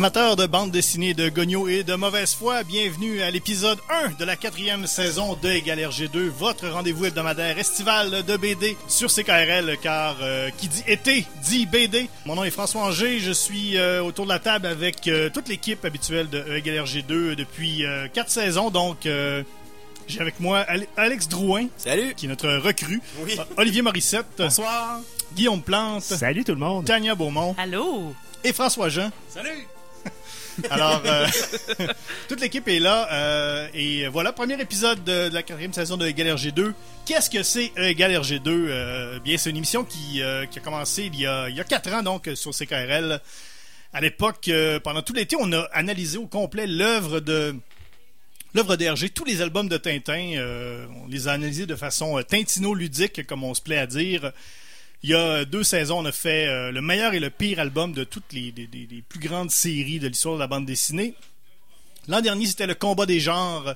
Amateurs de bande dessinée de Gogno et de mauvaise foi, bienvenue à l'épisode 1 de la quatrième saison de Égal RG2, votre rendez-vous hebdomadaire estival de BD sur CKRL, car euh, qui dit été dit BD. Mon nom est François Anger, je suis euh, autour de la table avec euh, toute l'équipe habituelle de Égal RG2 depuis quatre saisons, donc j'ai avec moi Alex Drouin. Salut. Qui est notre recrue. Oui. Olivier Morissette. Bonsoir. Guillaume Plante. Salut tout le monde. Tania Beaumont. Allô. Et François Jean. Salut. Alors, euh, toute l'équipe est là. Euh, et voilà, premier épisode de, la quatrième saison de Égal RG2. Qu'est-ce que c'est Égal RG2 euh, Bien, c'est une émission qui, a commencé il y a, il quatre ans, donc, sur CKRL. À l'époque, pendant tout l'été, on a analysé au complet l'œuvre de l'œuvre d'RG, tous les albums de Tintin. on les a analysés de façon tintino-ludique, comme on se plaît à dire. Il y a deux saisons, on a fait euh, le meilleur et le pire album de toutes les, plus grandes séries de l'histoire de la bande dessinée. L'an dernier, c'était le combat des genres.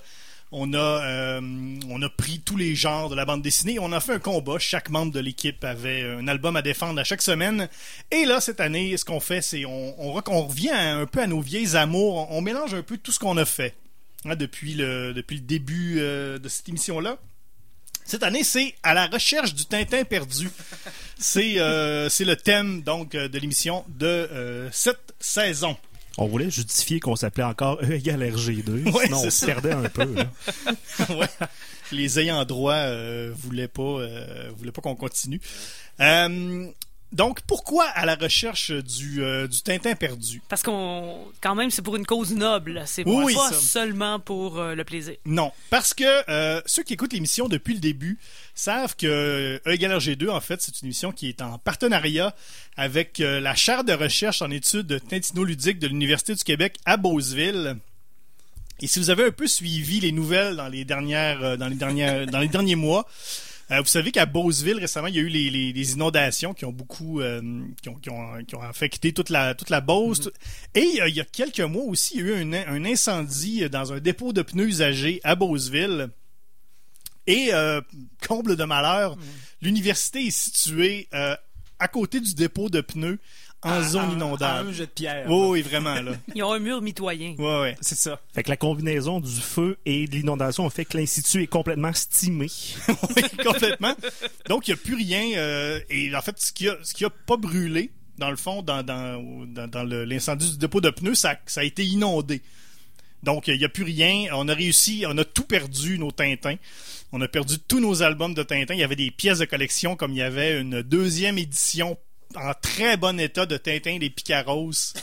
On a, euh, on a pris tous les genres de la bande dessinée. On a fait un combat. Chaque membre de l'équipe avait un album à défendre à chaque semaine. Et là, cette année, ce qu'on fait, c'est on, on, revient un peu à nos vieilles amours. On, mélange un peu tout ce qu'on a fait hein, depuis, le, depuis le début euh, de cette émission-là. Cette année, c'est à la recherche du Tintin perdu. C'est euh, le thème donc euh, de l'émission de euh, cette saison. On voulait justifier qu'on s'appelait encore E égale RG2, sinon on se perdait un peu. ouais. Les ayants droit euh, voulaient pas, voulaient pas qu'on continue. Donc, pourquoi à la recherche du, euh, du Tintin perdu? Parce qu'on, quand même, c'est pour une cause noble. C'est pas seulement pour euh, le plaisir. Non, parce que euh, ceux qui écoutent l'émission depuis le début savent que E égale RG2, en fait, c'est une émission qui est en partenariat avec la chaire de recherche en études tintino-ludiques de l'Université du Québec à Beauceville. Et si vous avez un peu suivi les nouvelles dans les dernières, dans les dernières, dans les derniers mois, euh, vous savez qu'à Beauceville, récemment, il y a eu les, inondations qui ont beaucoup euh, qui, ont, qui, ont, affecté toute la, toute la Beauce. Mm-hmm. Et il y a quelques mois aussi, il y a eu un, incendie dans un dépôt de pneus usagés à Beauceville. Et euh, comble de malheur, mm. l'université est située à côté du dépôt de pneus en zone inondable. un jet de pierre. oui, vraiment, là. Ils ont un mur mitoyen. Oui, oui, c'est ça. Fait que la combinaison du feu et de l'inondation a fait que l'institut est complètement stimé. oui, complètement. Donc, il n'y a plus rien. Euh, et en fait, ce qui a, ce qui a pas brûlé, dans le fond, dans, dans, dans, l'incendie du dépôt de pneus, ça, ça a été inondé. Donc, il n'y a plus rien. On a réussi, on a tout perdu, nos Tintins. On a perdu tous nos albums de Tintin. Il y avait des pièces de collection, comme il y avait une deuxième édition en très bon état de Tintin des Picaros.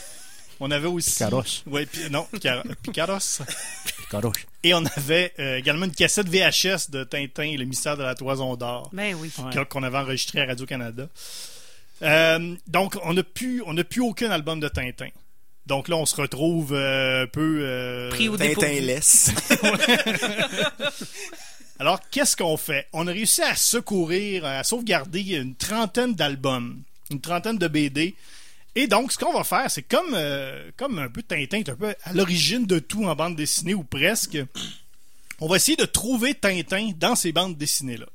On avait aussi. Picaros. Oui, non, Picaros. Picaros. Et on avait euh, également une cassette VHS de Tintin le mystère de la toison d'or. Ben oui. Qu'on avait enregistré à Radio-Canada. Euh, donc, on n'a plus, on plus aucun album de Tintin. Donc là, on se retrouve euh, un peu. Pris au Tintin laisse. Alors, qu'est-ce qu'on fait? On a réussi à secourir, à sauvegarder une trentaine d'albums une trentaine de BD. Et donc, ce qu'on va faire, c'est comme, euh, comme un peu Tintin, un peu à l'origine de tout en bande dessinée ou presque. On va essayer de trouver Tintin dans ces bandes dessinées-là.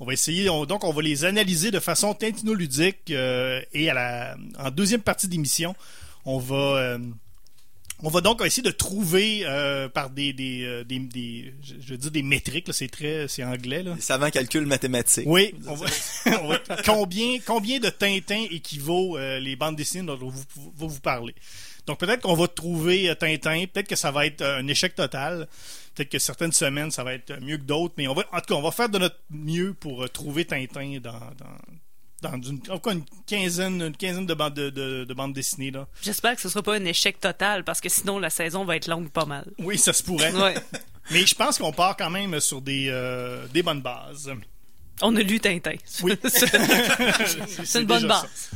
On va essayer, donc on va les analyser de façon tintinoludique euh, et à la, en deuxième partie d'émission, on va euh, on va donc essayer de trouver euh, par des, des, euh, des, des, je veux dire des métriques, c'est très, c'est anglais là. Des savants calculs mathématiques. Oui. On va, combien, combien de Tintin équivaut euh, les bandes dessinées dont on va vous parler. Donc peut-être qu'on va trouver Tintin, peut-être que ça va être un échec total. Peut-être que certaines semaines, ça va être mieux que d'autres, mais on va, en tout cas, on va faire de notre mieux pour trouver Tintin dans, dans, dans une, une quinzaine, une quinzaine de bandes, de, de, bandes dessinées. Là. J'espère que ce ne sera pas un échec total parce que sinon la saison va être longue pas mal. Oui, ça se pourrait. Mais je pense qu'on part quand même sur des, euh, des bonnes bases. On a lu Tintin. Oui. c'est une bonne base.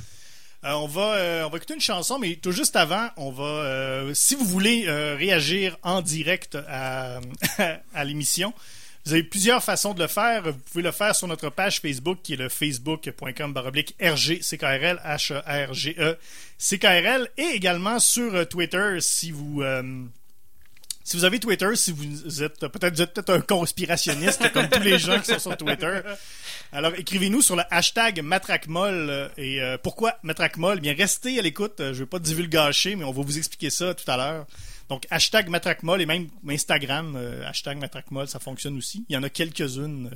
Euh, on, va, euh, on va écouter une chanson, mais tout juste avant, on va, si vous voulez réagir en direct à, à l'émission, vous avez plusieurs façons de le faire. Vous pouvez le faire sur notre page Facebook qui est le facebook.com baroblique RGCKRL, H-E-R-G-E, CKRL, et également sur euh, Twitter si vous, euh, si vous avez Twitter, si vous êtes peut-être peut-être un conspirationniste comme tous les gens qui sont sur Twitter, alors écrivez-nous sur le hashtag Matracmol. Euh, et euh, pourquoi Matracmol? Eh bien, restez à l'écoute. Je vais pas divulgacher, mais on va vous expliquer ça tout à l'heure. Donc, hashtag Matracmol et même Instagram, euh, hashtag Matracmol, ça fonctionne aussi. Il y en a quelques-unes.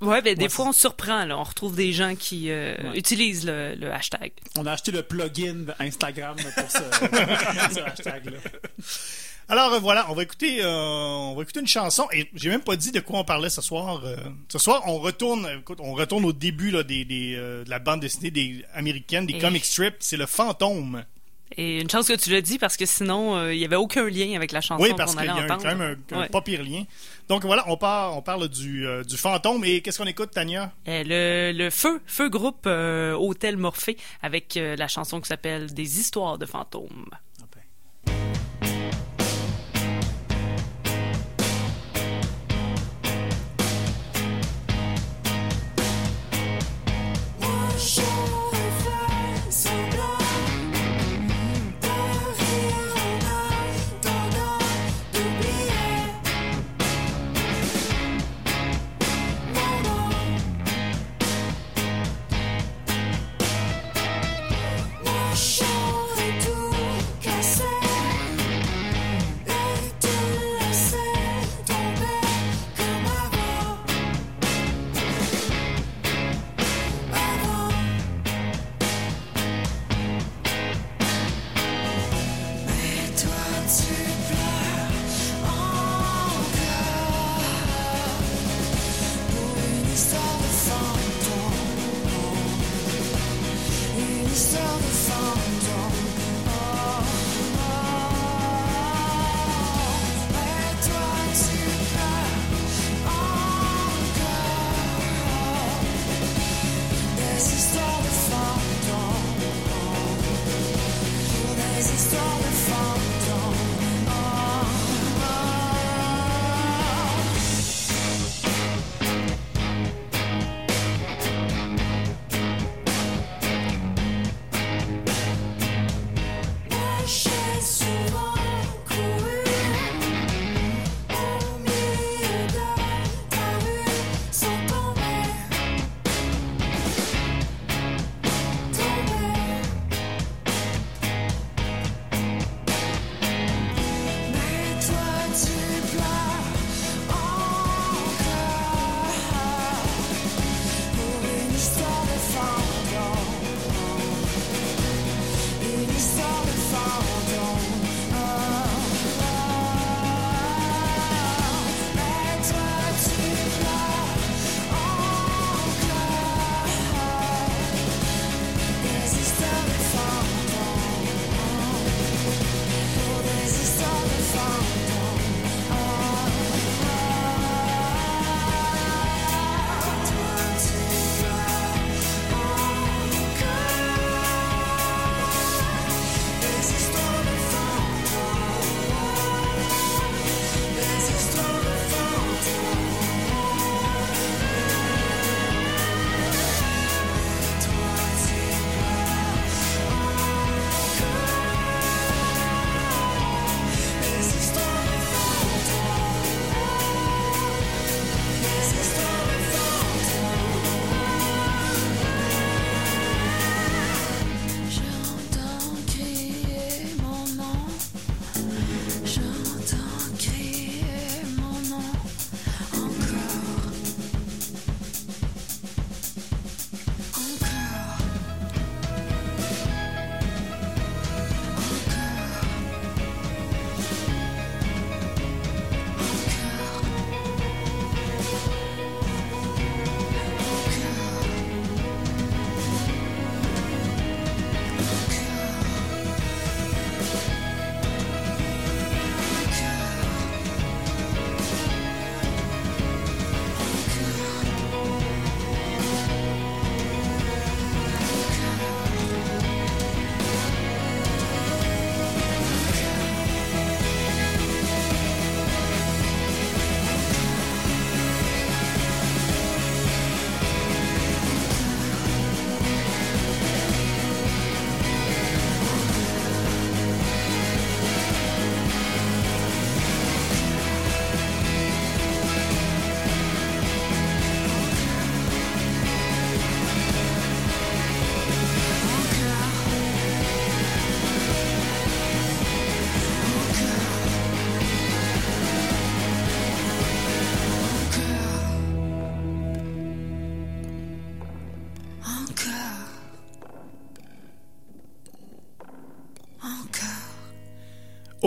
Ouais, ben, des fois, on surprend. Là. On retrouve des gens qui utilisent le, hashtag. On a acheté le plugin Instagram pour ce hashtag-là. Alors euh, voilà, on va écouter, euh, on va écouter une chanson et j'ai même pas dit de quoi on parlait ce soir. Euh. ce soir, on retourne, écoute, on retourne au début là, des, des de la bande dessinée des américaines, des comic strips. C'est le fantôme. Et une chance que tu l'as dit parce que sinon, il n'y avait aucun lien avec la chanson. Oui, parce qu'il y a quand même un, pas pire lien. Donc voilà, on, part, on parle du, du fantôme. Et qu'est-ce qu'on écoute, Tania? le, le, feu, feu groupe Hôtel Morphée avec la chanson qui s'appelle Des histoires de fantômes.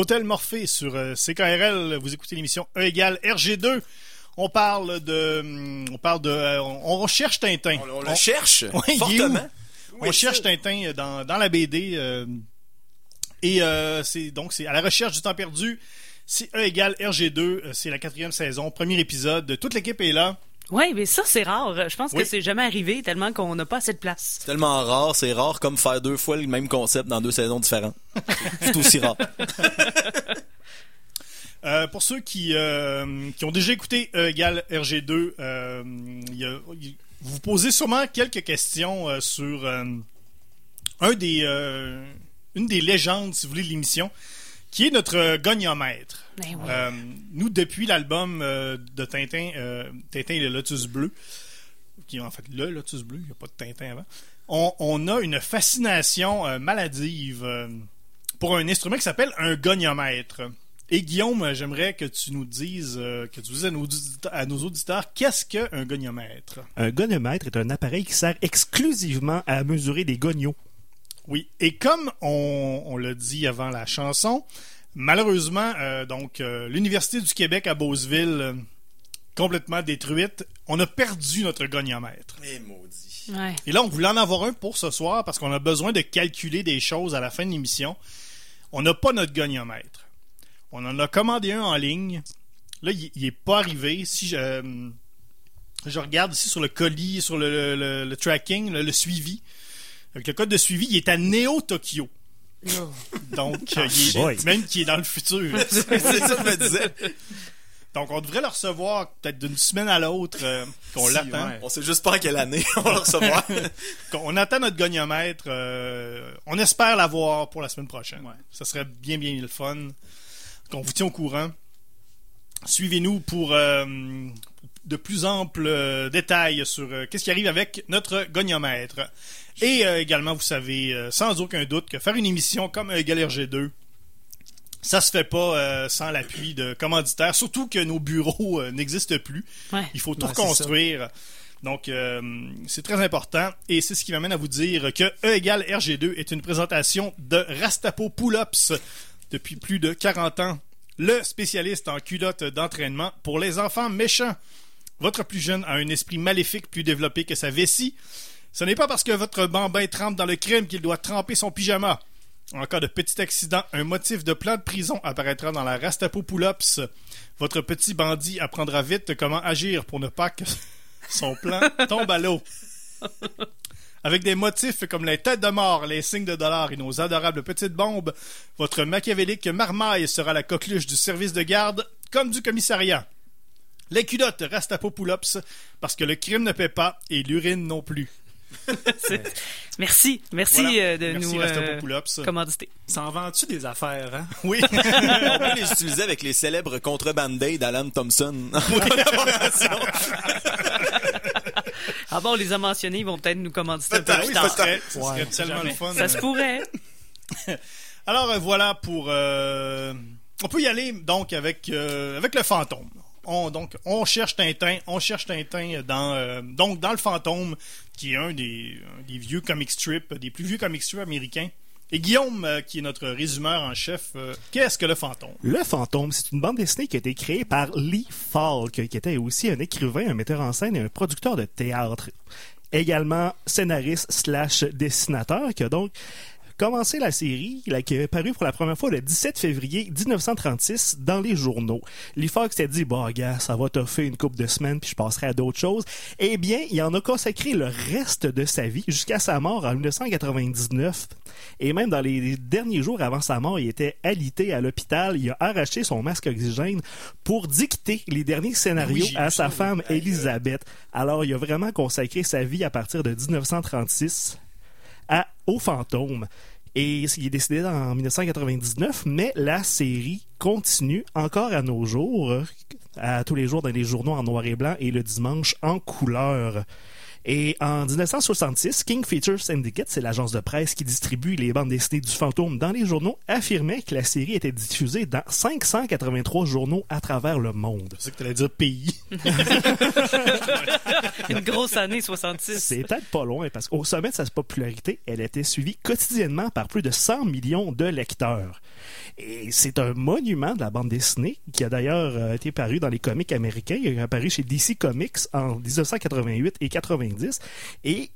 Hôtel Morphée sur euh, CKRL. Vous écoutez l'émission E égale RG2. On parle de, on parle de, euh, on, on cherche Tintin. On, on le cherche Ouais, il est fortement. on cherche Tintin dans, dans la BD. euh, et euh, c'est donc c'est à la recherche du temps perdu. C'est E égale RG2. euh, C'est la quatrième saison, premier épisode. Toute l'équipe est là. Oui, mais ça, c'est rare. Je pense Oui. que c'est jamais arrivé tellement qu'on n'a pas assez de place. C'est tellement rare, c'est rare comme faire deux fois le même concept dans deux saisons différentes. c'est aussi rare. Euh, pour ceux qui, euh, qui ont déjà écouté E égale RG2, euh, il y a- vous vous posez sûrement quelques questions euh, sur euh, un des, euh, une des légendes, si vous voulez, de l'émission, qui est notre euh, goniomètre. Ben oui. Euh, nous, depuis l'album euh, de Tintin, euh, Tintin et le Lotus Bleu, qui est en fait le Lotus Bleu, il n'y a pas de Tintin avant, on, on a une fascination euh, maladive euh, pour un instrument qui s'appelle un goniomètre. Et Guillaume, j'aimerais que tu nous dises, euh, que tu dises à nos, audite- à nos auditeurs, qu'est-ce qu'un goniomètre? Un gonomètre est un appareil qui sert exclusivement à mesurer des gonios. Oui, et comme on, on l'a dit avant la chanson, malheureusement, euh, donc euh, l'Université du Québec à Beauceville, euh, complètement détruite, on a perdu notre goniomètre. Mais maudit. Ouais. Et là, on voulait en avoir un pour ce soir parce qu'on a besoin de calculer des choses à la fin de l'émission. On n'a pas notre goniomètre. On en a commandé un en ligne. Là, il il est pas arrivé. Si je, je regarde ici sur le colis, sur le, le- le tracking, le, le suivi, avec le code de suivi, il est à Neo Tokyo. Donc, euh, il est- même qui est dans le futur. c'est ça que je me disais. Donc, on devrait le recevoir peut-être d'une semaine à l'autre euh, qu'on Si, l'attend. ouais. On sait juste pas à quelle année on va le recevoir. On attend notre goniomètre. euh, on espère l'avoir pour la semaine prochaine. Ouais. Ça serait bien, bien le fun. Qu'on vous tient au courant. Suivez-nous pour euh, de plus amples euh, détails sur euh, qu'est-ce qui arrive avec notre goniomètre. Et euh, également, vous savez euh, sans aucun doute que faire une émission comme euh, Galère G2, ça se fait pas euh, sans l'appui de commanditaires, surtout que nos bureaux euh, n'existent plus. Ouais. Il faut tout Ouais, reconstruire. Donc, euh, c'est très important. Et c'est ce qui m'amène à vous dire que E égale RG2 est une présentation de Rastapo Pull-Ups depuis plus de 40 ans. Le spécialiste en culotte d'entraînement pour les enfants méchants. Votre plus jeune a un esprit maléfique plus développé que sa vessie. Ce n'est pas parce que votre bambin trempe dans le crime qu'il doit tremper son pyjama. En cas de petit accident, un motif de plan de prison apparaîtra dans la Rastapo Pull-Ups. Votre petit bandit apprendra vite comment agir pour ne pas que son plan tombe à l'eau. Avec des motifs comme les têtes de mort, les signes de dollars et nos adorables petites bombes, votre machiavélique marmaille sera la coqueluche du service de garde comme du commissariat. Les culottes restent à Populops parce que le crime ne paie pas et l'urine non plus. Merci. Merci Voilà. euh, de Merci nous euh, commanditer. S'en vends-tu des affaires, hein? Oui. On peut les utiliser avec les célèbres contrebandés d'Alan Thompson. Ah bon, on les a mentionnés, ils vont peut-être nous commanditer un peu plus oui, tard. Ouais, tellement le fun. Ça se pourrait. Alors euh, voilà pour. euh, on peut y aller donc avec euh, avec le fantôme. On donc on cherche Tintin, on cherche Tintin dans euh, le fantôme qui est un des, vieux comic strips, des plus vieux comic strips américains. Et Guillaume, euh, qui est notre résumeur en chef, euh, qu'est-ce que le fantôme? Le Fantôme, c'est une bande dessinée qui a été créée par Lee Falk, qui était aussi un écrivain, un metteur en scène et un producteur de théâtre. Également scénariste slash dessinateur, qui donc commencé la série, là, qui est parue pour la première fois le 17 février 1936 dans les journaux. Lee Falk s'est dit, bon, gars, ça va toffer une couple de semaines, puis je passerai à d'autres choses. Eh bien, il en a consacré le reste de sa vie jusqu'à sa mort en 1999. Et même dans les derniers jours avant sa mort, il était alité à l'hôpital. Il a arraché son masque oxygène pour dicter les derniers scénarios Oui, à sa femme Elisabeth. Alors, il a vraiment consacré sa vie à partir de 1936 à, au fantôme. Et il est décédé en 1999, mais la série continue encore à nos jours, à tous les jours dans les journaux en noir et blanc et le dimanche en couleur. Et en 1966, King Features Syndicate, c'est l'agence de presse qui distribue les bandes dessinées du fantôme dans les journaux, affirmait que la série était diffusée dans 583 journaux à travers le monde. C'est ça que tu allais dire pays. Une grosse année 66. C'est peut-être pas loin parce qu'au sommet de sa popularité, elle était suivie quotidiennement par plus de 100 millions de lecteurs. Et c'est un monument de la bande dessinée qui a d'ailleurs euh, été paru dans les comics américains. Il est apparu chez DC Comics en 1988 et 90. Et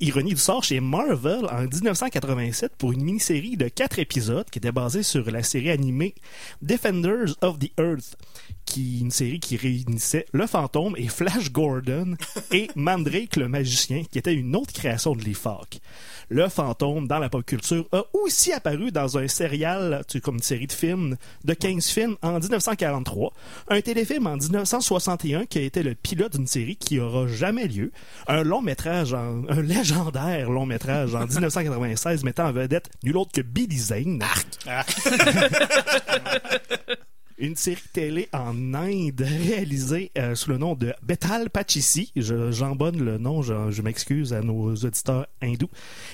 ironie du sort, chez Marvel en 1987 pour une mini-série de quatre épisodes qui était basée sur la série animée Defenders of the Earth, qui une série qui réunissait le fantôme et Flash Gordon et Mandrake le magicien, qui était une autre création de Lee Falk. Le fantôme dans la pop culture a aussi apparu dans un serial, comme une série de films, de 15 films en 1943, un téléfilm en 1961 qui a été le pilote d'une série qui aura jamais lieu, un long métrage, en- un légendaire long métrage en 1996 mettant en vedette nul autre que Billy Zane. Une série télé en Inde réalisée euh, sous le nom de Betal Pachisi. Je, j'embonne le nom, je, je m'excuse à nos auditeurs hindous.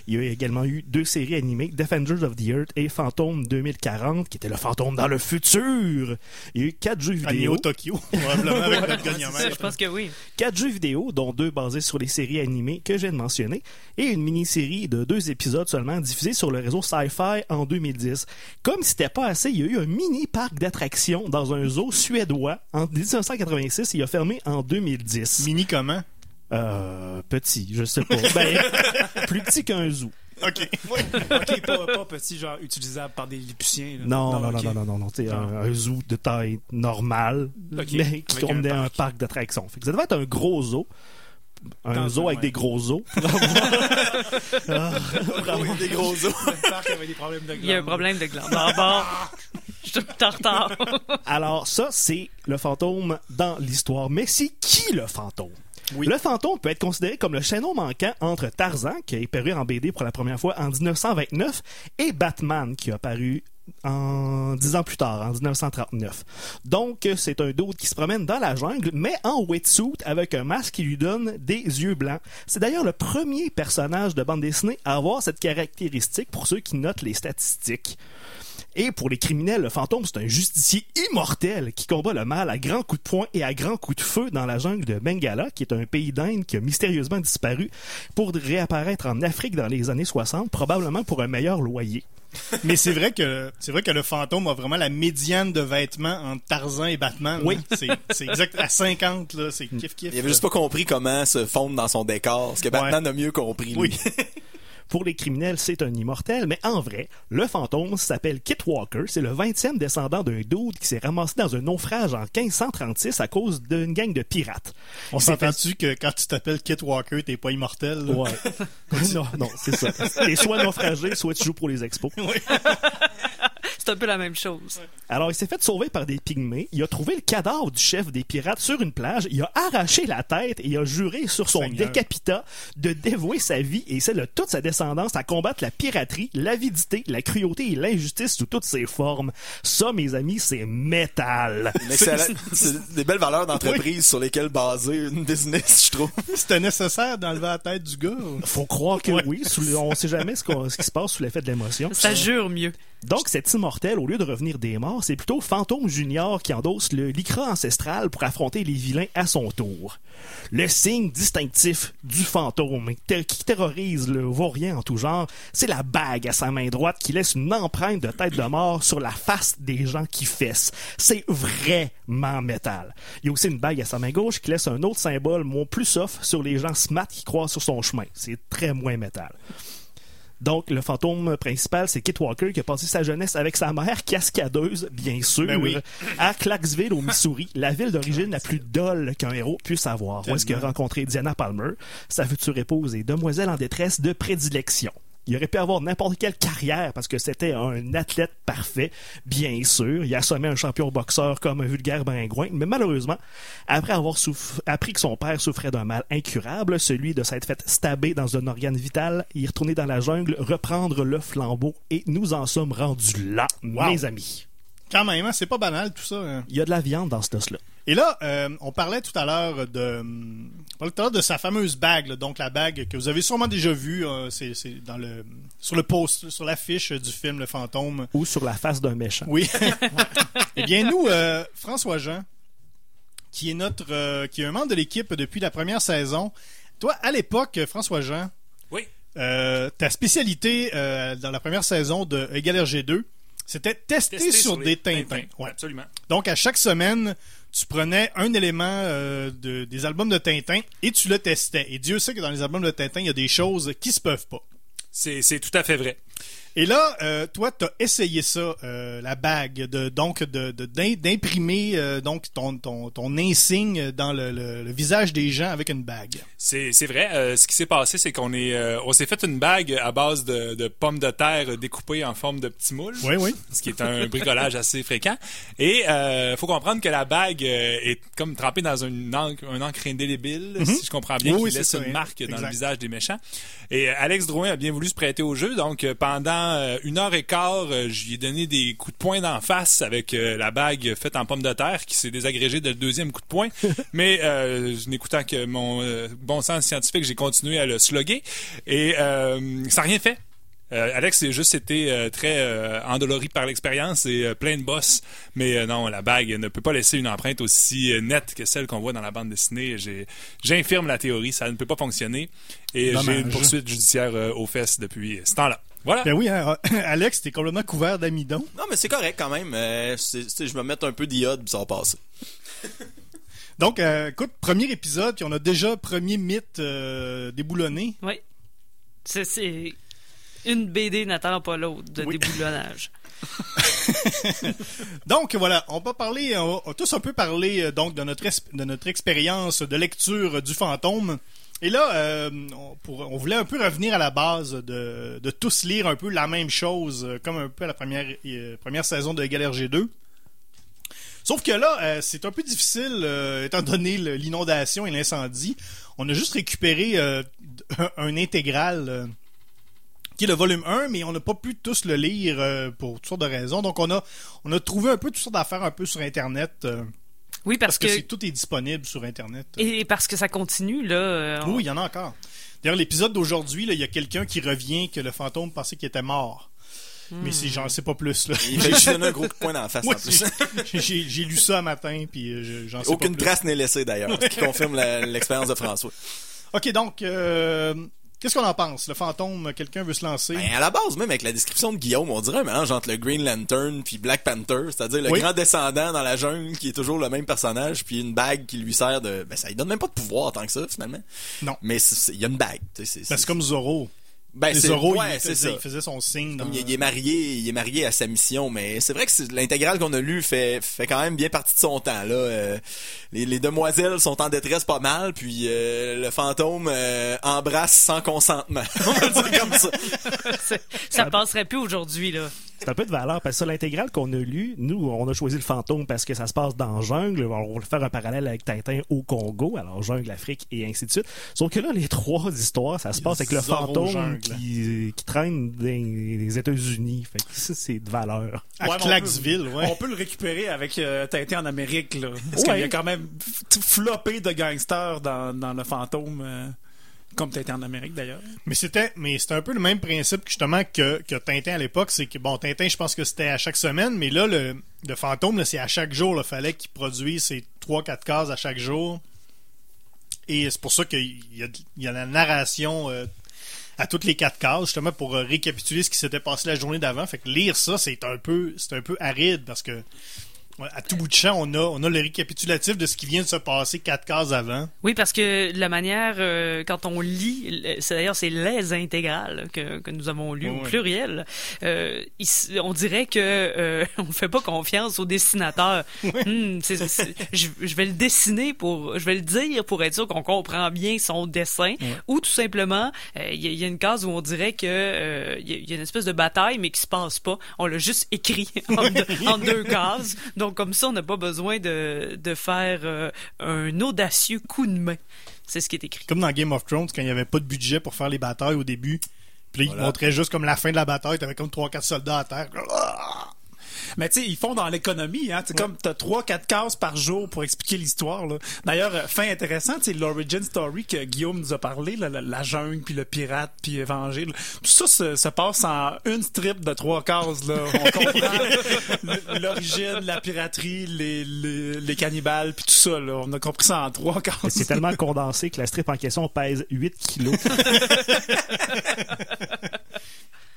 Il y a également eu deux séries animées, Defenders of the Earth et Fantôme 2040, qui était le fantôme dans le futur. Il y a eu quatre jeux vidéo. Neo Tokyo, probablement avec notre ça, gagnant-maître. je pense que oui. quatre jeux vidéo, dont deux basés sur les séries animées que je viens de mentionner, et une mini-série de deux épisodes seulement diffusée sur le réseau Sci-Fi en 2010. Comme si c'était pas assez, il y a eu un mini parc d'attractions dans un zoo suédois en 1986 et il a fermé en 2010. Mini comment? Euh, petit, je sais pas. Ben, plus petit qu'un zoo. OK. Oui. ok, pas, pas petit, genre utilisable par des Lilliputiens. là. Non, non, non, non, non, non, non, c'est Ah. un, un zoo de taille normale, Ok, mais qui tournait un un parc. parc, d'attractions. Fait que ça devait être un gros zoo. Un Dans zoo un- avec ouais. des gros os. Vraiment des gros os. Le parc avait des problèmes de Il y a un problème de glande. Ah bon, je suis tout en retard. Alors ça, c'est le fantôme dans l'histoire. Mais c'est qui le fantôme? Oui. Le fantôme peut être considéré comme le chaînon manquant entre Tarzan, qui a apparu en BD pour la première fois en 1929, et Batman, qui a apparu en dix ans plus tard, en 1939. Donc, c'est un dude qui se promène dans la jungle, mais en wetsuit avec un masque qui lui donne des yeux blancs. C'est d'ailleurs le premier personnage de bande dessinée à avoir cette caractéristique pour ceux qui notent les statistiques. Et pour les criminels, le fantôme, c'est un justicier immortel qui combat le mal à grands coups de poing et à grands coups de feu dans la jungle de Bengala, qui est un pays d'Inde qui a mystérieusement disparu pour réapparaître en Afrique dans les années 60, probablement pour un meilleur loyer. Mais c'est vrai que c'est vrai que le fantôme a vraiment la médiane de vêtements entre Tarzan et Batman. Oui. c'est exact à 50 là, c'est kiff kiff. Il avait juste pas compris comment se fondre dans son décor. Ce que Batman a mieux compris, lui. Oui. Pour les criminels, c'est un immortel, mais en vrai, le fantôme s'appelle Kit Walker. C'est le 20e descendant d'un dude qui s'est ramassé dans un naufrage en 1536 à cause d'une gang de pirates. On s'entend-tu que quand tu t'appelles Kit Walker, t'es pas immortel? là? Ouais. non, non, c'est ça. T'es soit naufragé, soit tu joues pour les expos. C'est un peu la même chose. Alors, il s'est fait sauver par des pygmées. Il a trouvé le cadavre du chef des pirates sur une plage. Il a arraché la tête et il a juré sur son Seigneur. décapita de dévouer sa vie et celle de toute sa descendance à combattre la piraterie, l'avidité, la cruauté et l'injustice sous toutes ses formes. Ça, mes amis, c'est métal. C'est des belles valeurs d'entreprise sur lesquelles baser une business, je trouve. C'était nécessaire d'enlever la tête du gars. Faut croire que Ouais. oui. Sous le- on sait jamais ce, qui se passe sous l'effet de l'émotion. Ça jure mieux. Donc, cet au lieu de revenir des morts, c'est plutôt Fantôme Junior qui endosse le lycra ancestral pour affronter les vilains à son tour. Le signe distinctif du fantôme qui terrorise le vaurien en tout genre, c'est la bague à sa main droite qui laisse une empreinte de tête de mort sur la face des gens qui fessent. C'est vraiment métal. Il y a aussi une bague à sa main gauche qui laisse un autre symbole, moins plus soft, sur les gens smart qui croisent sur son chemin. C'est très moins métal. Donc, le fantôme principal, c'est Kit Walker qui a passé sa jeunesse avec sa mère cascadeuse, bien sûr, Ben oui. à Clarksville, au Missouri, la ville d'origine la plus dolle qu'un héros puisse avoir. Où est-ce qu'il a rencontré Diana Palmer, sa future épouse et demoiselle en détresse de prédilection. Il aurait pu avoir n'importe quelle carrière parce que c'était un athlète parfait, bien sûr. Il a assommé un champion boxeur comme un vulgaire bringouin, mais malheureusement, après avoir appris que son père souffrait d'un mal incurable, celui de s'être fait stabber dans un organe vital, il est retourné dans la jungle, reprendre le flambeau, et nous en sommes rendus là, Wow. mes amis. Quand même, hein, c'est pas banal tout ça. hein. Il y a de la viande dans ce os-là. Et là, euh, on parlait tout à l'heure de, on parlait tout à l'heure de sa fameuse bague, là, donc la bague que vous avez sûrement déjà vue, euh, c'est c'est dans le sur le post, sur l'affiche du film Le Fantôme. Ou sur la face d'un méchant. Oui. eh bien, nous, euh, François Jean, qui est notre, euh, qui est un membre de l'équipe depuis la première saison. Toi, à l'époque, François Jean, Oui. euh, ta spécialité euh, dans la première saison de Égal RG2, C'était tester, Tester sur, des Tintins. Ouais. Absolument. Donc, à chaque semaine, tu prenais un élément euh, de- des albums de Tintin et tu le testais. Et Dieu sait que dans les albums de Tintin, il y a des choses qui se peuvent pas. C'est tout à fait vrai. Et là, euh, toi, t'as essayé ça, euh, la bague, de donc de de- d'im- d'imprimer euh, donc ton, ton ton insigne dans le, le- le visage des gens avec une bague. C'est vrai. Ce qui s'est passé, c'est qu'on est, on s'est fait une bague à base de, de pommes de terre découpées en forme de petits moules. Oui, oui. Ce qui est un bricolage assez fréquent. Et euh, faut comprendre que la bague est comme trempée dans une encre, un encre indélébile, si je comprends bien, Oui, qui laisse ça, une marque dans le visage des méchants. Et Alex Drouin a bien voulu se prêter au jeu. Donc euh, pendant euh, une heure et quart, euh, j'y ai donné des coups de poing d'en face avec euh, la bague faite en pomme de terre qui s'est désagrégée dès le deuxième coup de poing. Mais euh, n'écoutant que mon euh, bon sens scientifique, j'ai continué à le slugger et euh, ça n'a rien fait. Euh, Alex c'est juste été euh, très euh, endolori par l'expérience et plein de bosses. Mais non, la bague ne peut pas laisser une empreinte aussi nette que celle qu'on voit dans la bande dessinée. J'infirme la théorie, ça ne peut pas fonctionner. Et j'ai une poursuite judiciaire aux fesses depuis ce temps-là. Voilà. Ben oui, hein, Alex, t'es complètement couvert d'amidon. Non, mais c'est correct quand même. Euh, c'est- c'est- je vais mettre un peu d'iode, puis ça va passer. Donc, euh, écoute, premier épisode, puis on a déjà premier mythe euh, déboulonné. Oui. C'est- C'est une BD n'attend pas l'autre de Oui. déboulonnage. Donc voilà, on va parler, on va tous un peu parler donc de notre es- de notre expérience de lecture du fantôme. Et là, euh, on, voulait un peu revenir à la base de, tous lire un peu la même chose, euh, comme un peu à la première euh, première saison de Galère G2. Sauf que là, c'est un peu difficile, étant donné l'inondation et l'incendie. On a juste récupéré un, un intégral qui est le volume 1, mais on n'a pas pu tous le lire pour toutes sortes de raisons. Donc on a on a trouvé un peu toutes sortes d'affaires un peu sur Internet. Oui, parce parce, que, que, c'est- tout est disponible sur Internet. et parce que ça continue là. euh, on- Oui, il y en a encore. D'ailleurs, l'épisode d'aujourd'hui, là, il y a quelqu'un qui revient que le fantôme pensait qu'il était mort. Mais c'est j'en sais pas plus. Là. Il fait juste donner un gros coup de poing dans la face plus. j'ai- lu ça un matin, puis euh, je- j'en sais Aucune pas plus. trace n'est laissée d'ailleurs, ce qui confirme l'expérience de François. Ok, donc, euh, qu'est-ce qu'on en pense? Le fantôme, quelqu'un veut se lancer? Ben, à la base, même avec la description de Guillaume, on dirait un mélange entre le Green Lantern puis Black Panther, c'est-à-dire le Oui. grand descendant dans la jungle qui est toujours le même personnage, puis une bague qui lui sert de... Ben, ça lui donne même pas de pouvoir tant que ça, finalement. Non. Mais il y a une bague. Ben, c'est comme Zorro. Ben, Les c'est ouais, il, c'est faisait, ça. il faisait son signe. Dans... Il, il est marié, il est marié à sa mission, mais c'est vrai que c'est- l'intégrale qu'on a lu fait fait quand même bien partie de son temps là. Euh, les, les demoiselles sont en détresse pas mal, puis euh, le fantôme euh, embrasse sans consentement. On va le dire comme ça. Ça passerait plus aujourd'hui là. C'est un peu de valeur parce que sur l'intégrale qu'on a lu, nous, on a choisi le fantôme parce que ça se passe dans jungle. On va faire un parallèle avec Tintin au Congo, alors jungle, Afrique et ainsi de suite. Sauf que là, les trois histoires, ça se passe avec le fantôme jungle. Qui, qui traîne dans les États-Unis. Fait que ça, c'est de valeur. À Ouais, on Clarksville, peut- ouais. On peut le récupérer avec euh, Tintin en Amérique, là. Parce Ouais. qu'il y a quand même floppé de gangsters dans, dans le fantôme, euh, comme Tintin en Amérique, d'ailleurs. Mais c'était, mais c'était un peu le même principe que, justement que, que Tintin à l'époque, c'est que bon, Tintin, je pense que c'était à chaque semaine, mais là, le, le fantôme, là, c'est à chaque jour. Il fallait qu'il produise ses 3-4 cases à chaque jour. Et c'est pour ça qu'il y a, il y a la narration euh, à toutes les quatre cases, justement pour euh, récapituler ce qui s'était passé la journée d'avant. Fait que lire ça, c'est un peu, c'est un peu aride parce que à tout bout de champ, on a, on a le récapitulatif de ce qui vient de se passer quatre cases avant. Oui, parce que la manière, euh, quand on lit, le- c'est d'ailleurs c'est les intégrales que, que nous avons lues Ouais, au pluriel. euh, il on dirait que euh, on fait pas confiance au dessinateur. Hmm, je, je vais le dessiner pour, je vais le dire pour être sûr qu'on comprend bien son dessin, ou tout simplement, euh, il y, a- il y a une case où on dirait que euh, il y, a- il y a une espèce de bataille mais qui se passe pas. On l'a juste écrit en, deux, en deux cases. Donc comme ça, on n'a pas besoin de, de faire euh, un audacieux coup de main. C'est ce qui est écrit. Comme dans Game of Thrones, quand il n'y avait pas de budget pour faire les batailles au début. Puis là, ils Voilà. montraient juste comme la fin de la bataille, t'avais comme 3-4 soldats à terre. Mais tu sais, ils font dans l'économie, hein. C'est comme t'as trois, quatre cases par jour pour expliquer l'histoire. D'ailleurs, euh, fin intéressante, c'est l'origin story que Guillaume nous a parlé, là, la, la jungle, puis le pirate, puis évangile. Tout ça se, se passe en une strip de trois cases, là. On comprend l'origine, la piraterie, les, les, les cannibales, puis tout ça, là. On a compris ça en trois cases. C'est tellement condensé que la strip en question pèse 8 kilos.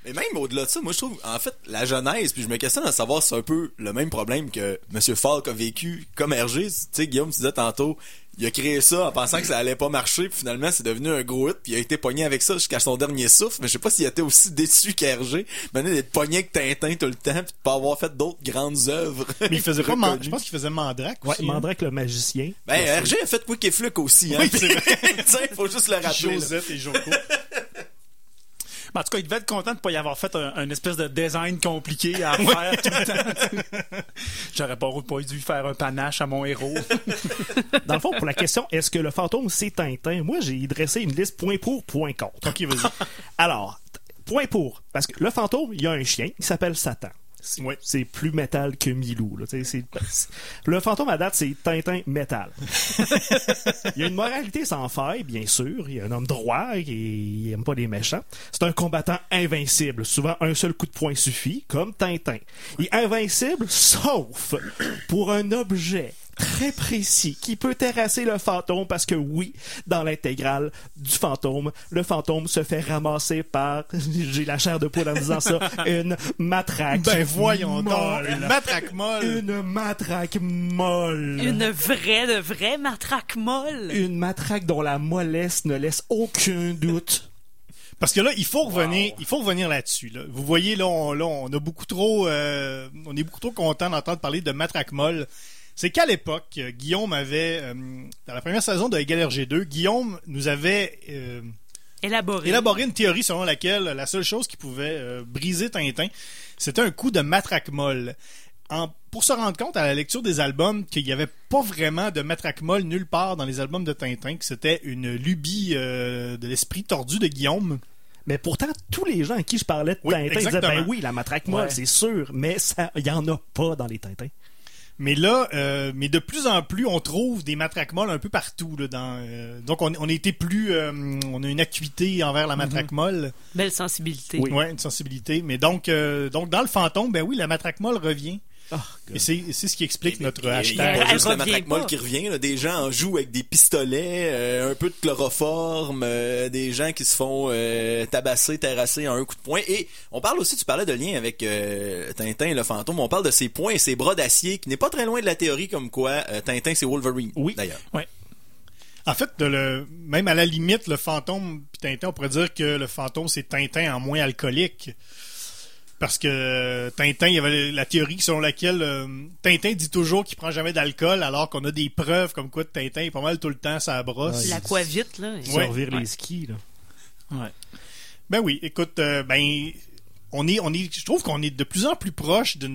Mais même au-delà de ça, moi je trouve, en fait, la genèse, puis je me questionne à savoir si c'est un peu le même problème que Monsieur Falk a vécu comme RG. Tu sais, Guillaume, tu disais tantôt, il a créé ça en pensant que ça allait pas marcher, puis finalement c'est devenu un gros hit, puis il a été pogné avec ça jusqu'à son dernier souffle, mais je sais pas s'il était aussi déçu qu'RG, maintenant d'être pogné avec Tintin tout le temps, puis de pas avoir fait d'autres grandes œuvres. Mais il faisait pas, Man- je pense qu'il faisait Mandrake Ouais, aussi. hein. Mandrake le magicien. Ben, RG a fait Quick et Fluke aussi, hein. Oui, c'est vrai. Faut juste le rappeler. là. Josette et Joko. Mais en tout cas, il devait être content de pas y avoir fait un, un espèce de design compliqué à faire tout le temps. J'aurais pas, pas dû faire un panache à mon héros. Dans le fond, pour la question, est-ce que le fantôme c'est Tintin? Moi, j'ai dressé une liste point pour, point contre. ok, vas-y. Alors, point pour, parce que le fantôme, il y a un chien, il s'appelle Satan. C'est Ouais. plus métal que Milou. Là, le fantôme à date, c'est Tintin métal. il y a une moralité sans faille, bien sûr. Il y a un homme droit qui il aime pas les méchants. C'est un combattant invincible. Souvent, un seul coup de poing suffit, comme Tintin. Il est invincible, sauf pour un objet très précis qui peut terrasser le fantôme parce que oui, dans l'intégrale du fantôme, le fantôme se fait ramasser par, j'ai la chair de poule en disant ça, une matraque. Ben voyons donc, molle. une matraque molle. Une matraque molle. Une vraie, de vraie matraque molle. Une matraque dont la mollesse ne laisse aucun doute. Parce que là, il faut revenir, il faut revenir là-dessus. Là. Vous voyez, là, on, là, on a beaucoup trop, euh, on est beaucoup trop content d'entendre parler de matraque molle. C'est qu'à l'époque, euh, Guillaume avait, euh, dans la première saison de Égal RG2, Guillaume nous avait euh, Élaboré. élaboré une théorie selon laquelle la seule chose qui pouvait euh, briser Tintin, c'était un coup de matraque molle. En- pour se rendre compte à la lecture des albums qu'il n'y avait pas vraiment de matraque molle nulle part dans les albums de Tintin, que c'était une lubie euh, de l'esprit tordu de Guillaume. Mais pourtant, tous les gens à qui je parlais de Oui, Tintin disaient, ben oui, la matraque molle, Ouais. c'est sûr, mais ça, il y en a pas dans les Tintins. Mais là, euh, mais de plus en plus, on trouve des matraques molles un peu partout. Là, dans, euh, donc, on, on a été plus, euh, on a une acuité envers la matraque molle, Belle sensibilité. Oui. ouais, une sensibilité. Mais donc, euh, donc dans le fantôme, ben oui, la matraque molle revient. Ah, Et c'est ce qui explique notre Il y a hashtag. juste la revient matraque qui revient. là. Des gens en jouent avec des pistolets, euh, un peu de chloroforme, euh, des gens qui se font euh, tabasser, terrasser en un coup de poing. Et on parle aussi, tu parlais de lien avec euh, Tintin et le fantôme, on parle de ses poings et ses bras d'acier, qui n'est pas très loin de la théorie comme quoi euh, Tintin c'est Wolverine. Oui. D'ailleurs. En fait, de le, même à la limite, le fantôme puis Tintin, on pourrait dire que le fantôme c'est Tintin en moins alcoolique. Parce que Tintin, il y avait la théorie selon laquelle euh, Tintin dit toujours qu'il prend jamais d'alcool, alors qu'on a des preuves comme quoi Tintin est pas mal tout le temps sa brosse. Ouais. L'aquavite, là. Ça Ouais. Ouais. les skis, là. Ouais. Ben oui, écoute, euh, ben on est, on est, je trouve qu'on est de plus en plus proche d'un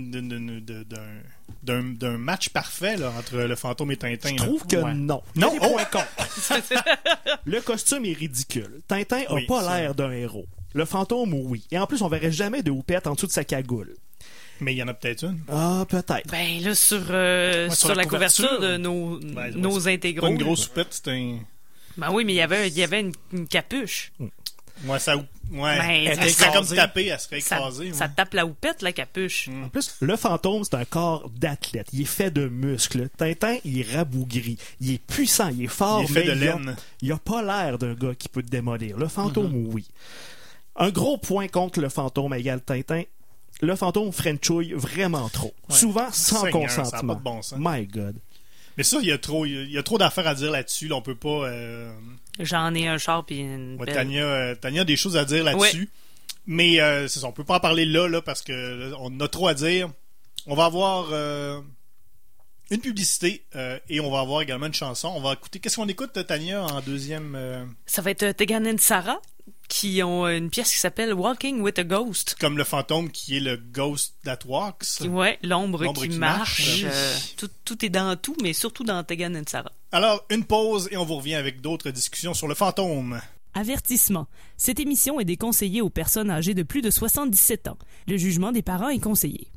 d'un d'un match parfait là, entre le fantôme et Tintin. Je là. trouve que Ouais. non. Non, Il oh! contre. Le costume est ridicule. Tintin a Oui, pas ça. l'air d'un héros. Le fantôme, oui. Et en plus, on verrait jamais de houppette en dessous de sa cagoule. Mais il y en a peut-être une. Ah, peut-être. Ben là, sur, euh, Ouais, sur, sur la la couverture, couverture. de nos, Ben, nos intégraux. Pas une grosse soupette, c'est un. Ben oui, mais il y avait, il y avait une, une capuche. Ouais, ça. Ouais. Ben, elle comme tapée, elle serait Ça, écrasée. ça ouais. tape la houppette, la capuche. Mm. En plus, le fantôme, c'est un corps d'athlète. Il est fait de muscles. Tintin, il est rabougri. Il est puissant, il est fort, Il est fait mais de il a- laine. il a pas l'air d'un gars qui peut te démolir. Le fantôme, oui. Un gros point contre le fantôme égale Tintin. Le fantôme Frenchouille vraiment trop. Souvent sans Seigneur, ça a consentement. pas de bon sens. My God. Mais ça, il y a trop, il y a trop d'affaires à dire là-dessus. Là, on peut pas. euh, J'en ai un char puis une Ouais, belle- Tania, euh, Tania a des choses à dire là-dessus. Mais euh, c'est ça, on peut pas en parler là, là, parce que là, on a trop à dire. On va avoir euh, une publicité euh, et on va avoir également une chanson. On va écouter. Qu'est-ce qu'on écoute, Tania, en deuxième euh, Ça va être euh, Tegan et Sarah qui ont une pièce qui s'appelle Walking with a Ghost. Comme le fantôme qui est le Ghost That Walks. Ouais, l'ombre qui, qui marche. marche. euh, tout, tout est dans tout, mais surtout dans Tegan et Sarah. Alors, une pause et on vous revient avec d'autres discussions sur le fantôme. Avertissement. Cette émission est déconseillée aux personnes âgées de plus de 77 ans. Le jugement des parents est conseillé.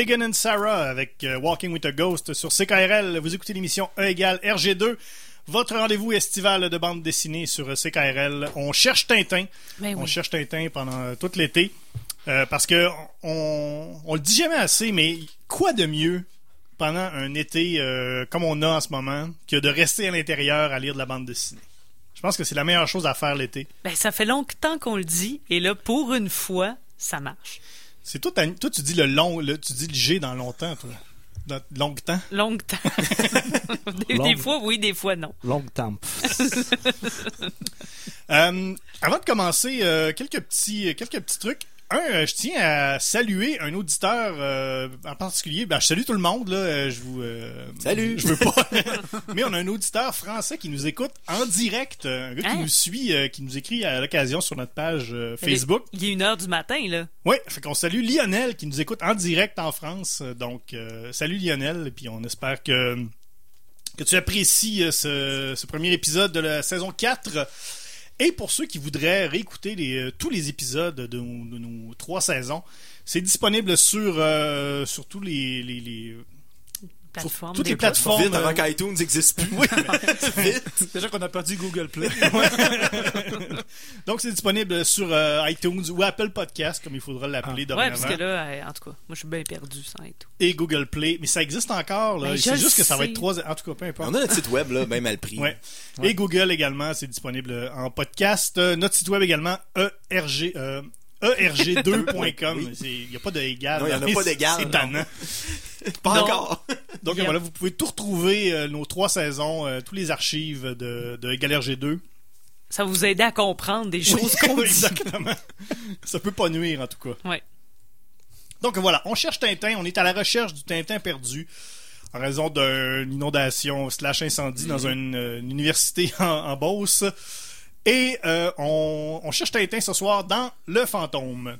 Tegan and Sarah avec euh, Walking with a Ghost sur CKRL. Vous écoutez l'émission E égale RG2. Votre rendez-vous estival de bande dessinée sur CKRL. On cherche Tintin. Ben On cherche Tintin pendant euh, tout l'été. Euh, parce que on, on le dit jamais assez, mais quoi de mieux pendant un été euh, comme on a en ce moment que de rester à l'intérieur à lire de la bande dessinée? Je pense que c'est la meilleure chose à faire l'été. Ben, ça fait longtemps qu'on le dit, et là, pour une fois, ça marche. C'est toi, toi, tu dis le long, le- tu dis le G dans longtemps, toi. Dans longtemps. Longtemps. des, Long. des fois, oui, des fois, non. Longue tempe. Euh, avant de commencer, euh, quelques petits, quelques petits trucs. Un, euh, je tiens à saluer un auditeur euh, en particulier. Ben, je salue tout le monde là. euh, Je vous. euh, Salut. Je veux pas. Mais on a un auditeur français qui nous écoute en direct. euh, Un gars qui Hein? nous suit, euh, qui nous écrit à l'occasion sur notre page euh, Facebook. Il est une heure du matin, là. Oui, fait qu'on salue Lionel qui nous écoute en direct en France. Donc, euh, salut Lionel, et puis on espère que, que tu apprécies euh, ce, ce premier épisode de la saison 4. Et pour ceux qui voudraient réécouter les, euh, tous les épisodes de, nos- trois saisons, c'est disponible sur, euh, sur tous les, les, les- Plateforme. toutes les plateformes. Vite avant euh, qu'iTunes n'existe plus. Vite. Déjà qu'on a perdu Google Play. Donc, c'est disponible sur euh, iTunes ou Apple Podcast, comme il faudra l'appeler Ouais, dorénavant. parce que là, euh, en tout cas, moi, je suis bien perdu sans tout. Et Google Play. Mais ça existe encore. là. Ben, c'est juste que ça va être trois... En tout cas, peu importe. On a notre site web, là, même à le prix. Ouais. Et Google également, c'est disponible en podcast. Euh, notre site web également, ERG, euh, erg2.com. Il n'y a pas de égal. Non, il y en a pas d'égal, C'est non. tannant. Pas Non. encore. Donc Yep. voilà, vous pouvez tout retrouver, euh, nos trois saisons, euh, tous les archives de, de Égal RG2. Ça va vous aider à comprendre des choses qu'on dit. Exactement. Ça peut pas nuire, en tout cas. Ouais. Donc voilà, on cherche Tintin, on est à la recherche du Tintin perdu en raison d'une inondation slash incendie dans une, euh, une université en, en Beauce. Et euh, on, on cherche Tintin ce soir dans Le Fantôme.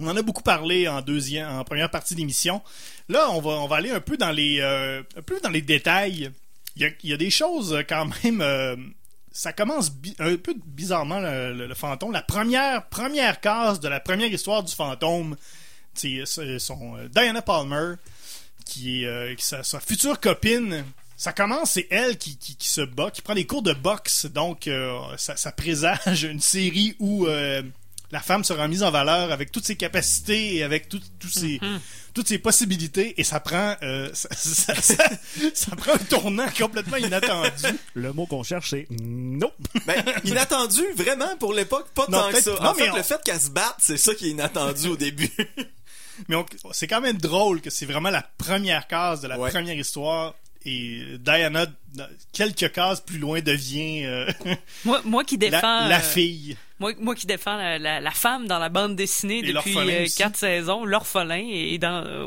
On en a beaucoup parlé en deuxième, en première partie d'émission. Là, on va, on va aller un peu dans les, euh, un peu dans les détails. Il y a, des choses euh, quand même. ça commence un peu bizarrement le, fantôme. La première première case de la première histoire du fantôme, c'est son Diana Palmer qui est sa future copine. Ça commence, c'est elle qui, qui, qui se bat, qui prend des cours de boxe. Donc, euh, ça, ça présage une série où euh, la femme sera mise en valeur avec toutes ses capacités et avec tout- ses, toutes ses possibilités. Et ça prend, euh, ça, ça- ça- ça prend un tournant complètement inattendu. Le mot qu'on cherche, c'est non. Ben, inattendu, vraiment, pour l'époque, pas Non, tant que ça. non, en fait, mais on- le fait qu'elle se batte, c'est ça qui est inattendu au début. Mais c'est quand même drôle que c'est vraiment la première case de la Ouais. première histoire. Et Diana, quelques cases plus loin, devient euh, Moi, moi qui défends. la euh, fille. Moi, moi qui défends la, la- la femme dans la bande dessinée Et depuis euh, quatre saisons, l'orphelin, et dans, euh,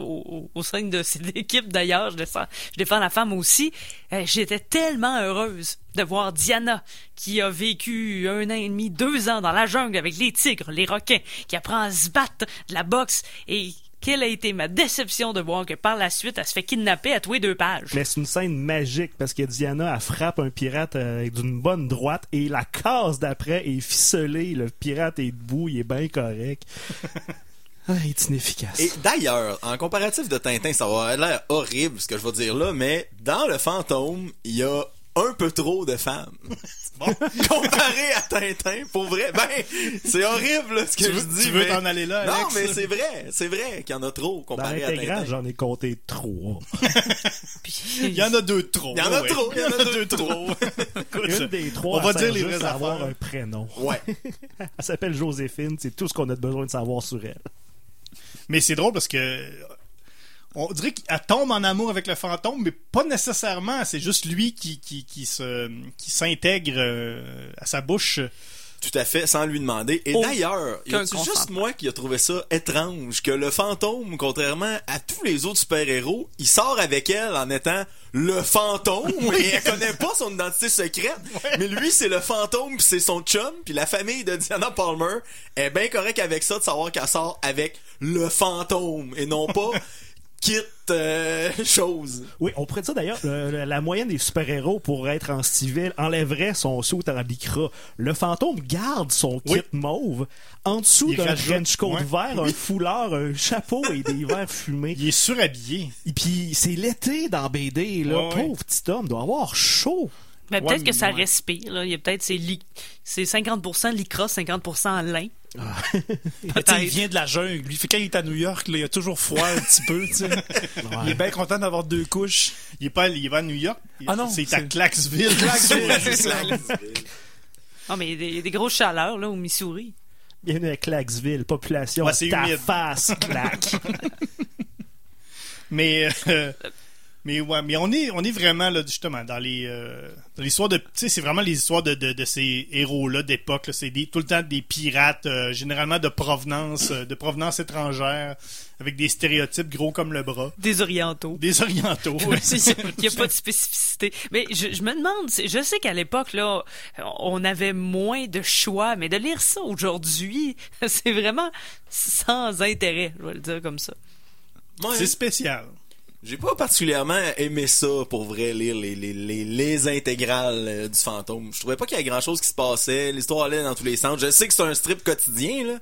au sein de cette équipe d'ailleurs, je, défends- je défends la femme aussi. Euh, J'étais tellement heureuse de voir Diana, qui a vécu un an et demi, deux ans dans la jungle avec les tigres, les requins, qui apprend à se battre de la boxe, et quelle a été ma déception de voir que par la suite, elle se fait kidnapper à tous les deux pages. Mais c'est une scène magique parce que Diana, elle frappe un pirate euh, avec d'une bonne droite et la case d'après est ficelée. Le pirate est debout, il est bien correct. Ah, il est inefficace. Et d'ailleurs, en comparatif de Tintin, ça va l'air horrible ce que je vais dire là, mais dans le fantôme, il y a un peu trop de femmes. Bon. Comparé à Tintin, pour vrai, ben, c'est horrible là, ce que Tu je veux, dis. tu veux mais- t'en aller là, Non, mais c'est vrai, c'est vrai qu'il y en a trop Dans comparé à Tintin. j'en ai compté trois. Il y en a deux de trop. Il y en a ouais. trop, il y en a deux trop. Écoute, Une des trois, on va dire les vraies à avoir affaires. un prénom. Ouais. Elle s'appelle Joséphine, c'est tout ce qu'on a besoin de savoir sur elle. Mais c'est drôle parce que on dirait qu'elle tombe en amour avec le fantôme, mais pas nécessairement. C'est juste lui qui, qui, qui se qui s'intègre euh, à sa bouche. Tout à fait, sans lui demander. Et Oh, d'ailleurs, a-tu juste moi qui a trouvé ça étrange que le fantôme, contrairement à tous les autres super-héros, il sort avec elle en étant le fantôme et elle connaît pas son identité secrète. Mais lui, c'est le fantôme, puis c'est son chum, puis la famille de Diana Palmer est bien correct avec ça de savoir qu'elle sort avec le fantôme et non pas kit euh, chose. Oui, on pourrait dire d'ailleurs, euh, la moyenne des super-héros pour être en civil enlèverait son saut en lycra. Le fantôme garde son kit Oui. mauve. En dessous d'un trench coat ouais. vert, un foulard, un chapeau et des verres fumés. Il est surhabillé. Et puis, c'est l'été dans BD, là. Ouais, ouais. Pauvre petit homme, doit avoir chaud. Mais Ouais, peut-être que ça ouais. respire. Là. Il y a peut-être c'est li- c'est 50% lycra, 50% lin. Sais, il vient de la jungle. Lui, fait quand il est à New York, là, il a toujours froid un petit peu. Il est bien content d'avoir deux couches. Il est pas, il va à New York. Ah non, c'est à c'est- ça. Ah, mais il y, a des, il y a des grosses chaleurs là, au Missouri. Bienvenue à Clacksville, population, Ouais, c'est ta humide. face, claque. Mais euh, mais ouais, mais on est on est vraiment là justement dans les euh, dans l'histoire de tu sais c'est vraiment les histoires de, de, de ces héros là d'époque c'est des, tout le temps des pirates euh, généralement de provenance euh, de provenance étrangère avec des stéréotypes gros comme le bras Des orientaux. des orientaux Il n'y a pas de spécificité. Mais je, je me demande, je sais qu'à l'époque, là, on avait moins de choix, mais de lire ça aujourd'hui, c'est vraiment sans intérêt, je vais le dire comme ça. Ouais. c'est spécial J'ai pas particulièrement aimé ça pour vrai lire les, les, les, les intégrales euh, du fantôme. Je trouvais pas qu'il y a grand chose qui se passait. L'histoire allait dans tous les sens. Je sais que c'est un strip quotidien, là,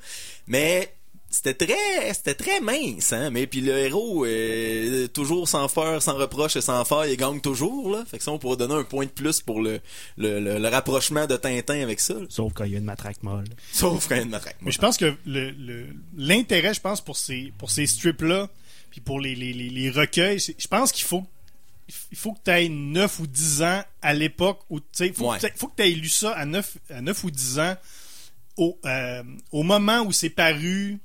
mais c'était très c'était très mince, hein. Mais puis le héros euh, toujours sans faire, sans reproche et sans faire, il gagne toujours, là. Fait que ça, on pourrait donner un point de plus pour le, le, le, le rapprochement de Tintin avec ça. là. Sauf quand il y a une matraque molle. Sauf quand il y a une matraque. mais je pense que le le- l'intérêt je pense pour ces pour ces strips là puis pour les les, les, les recueils je pense qu'il faut il faut que tu aies 9 ou 10 ans à l'époque où tu sais faut Ouais. que t'aies- faut que tu aies lu ça à 9 à 9 ou 10 ans au euh, au moment où c'est paru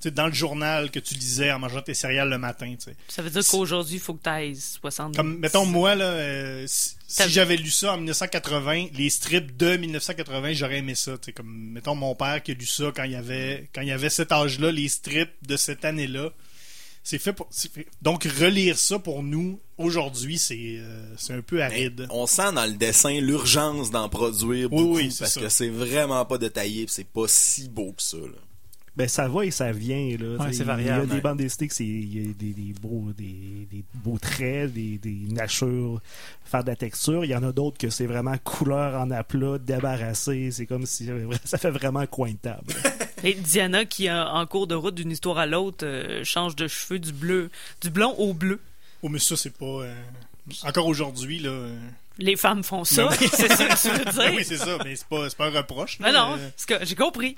tu sais, dans le journal que tu lisais en mangeant tes céréales le matin. Ça veut dire qu'aujourd'hui, il faut que tu ailles 60. comme mettons moi là euh, si, j'avais lu ça en 1980 les strips de 1980 j'aurais aimé ça comme mettons mon père qui a lu ça quand il y avait quand il y avait cet âge là les strips de cette année là c'est fait pour fait- donc relire ça pour nous aujourd'hui c'est euh, un peu Mais aride on sent dans le dessin l'urgence d'en produire beaucoup oui, parce ça. que c'est vraiment pas détaillé, c'est pas si beau que ça. Là. Ben, ça va et ça vient, là. Ouais, c'est Il y a variable, des ouais. bandes dessinées c'est, il y a des, des beaux, des, des beaux traits, des, des natures, faire de la texture. Il y en a d'autres que c'est vraiment couleur en aplat, débarrassé. C'est comme si ça fait vraiment coin de table. Et Diana, qui en en cours de route d'une histoire à l'autre, euh, change de cheveux du bleu, du blond au bleu. oh mais ça c'est pas euh, encore aujourd'hui là euh, Les femmes font ça, c'est ça que tu veux ben oui dire? c'est ça mais c'est pas c'est pas un reproche Mais non, euh, j'ai compris.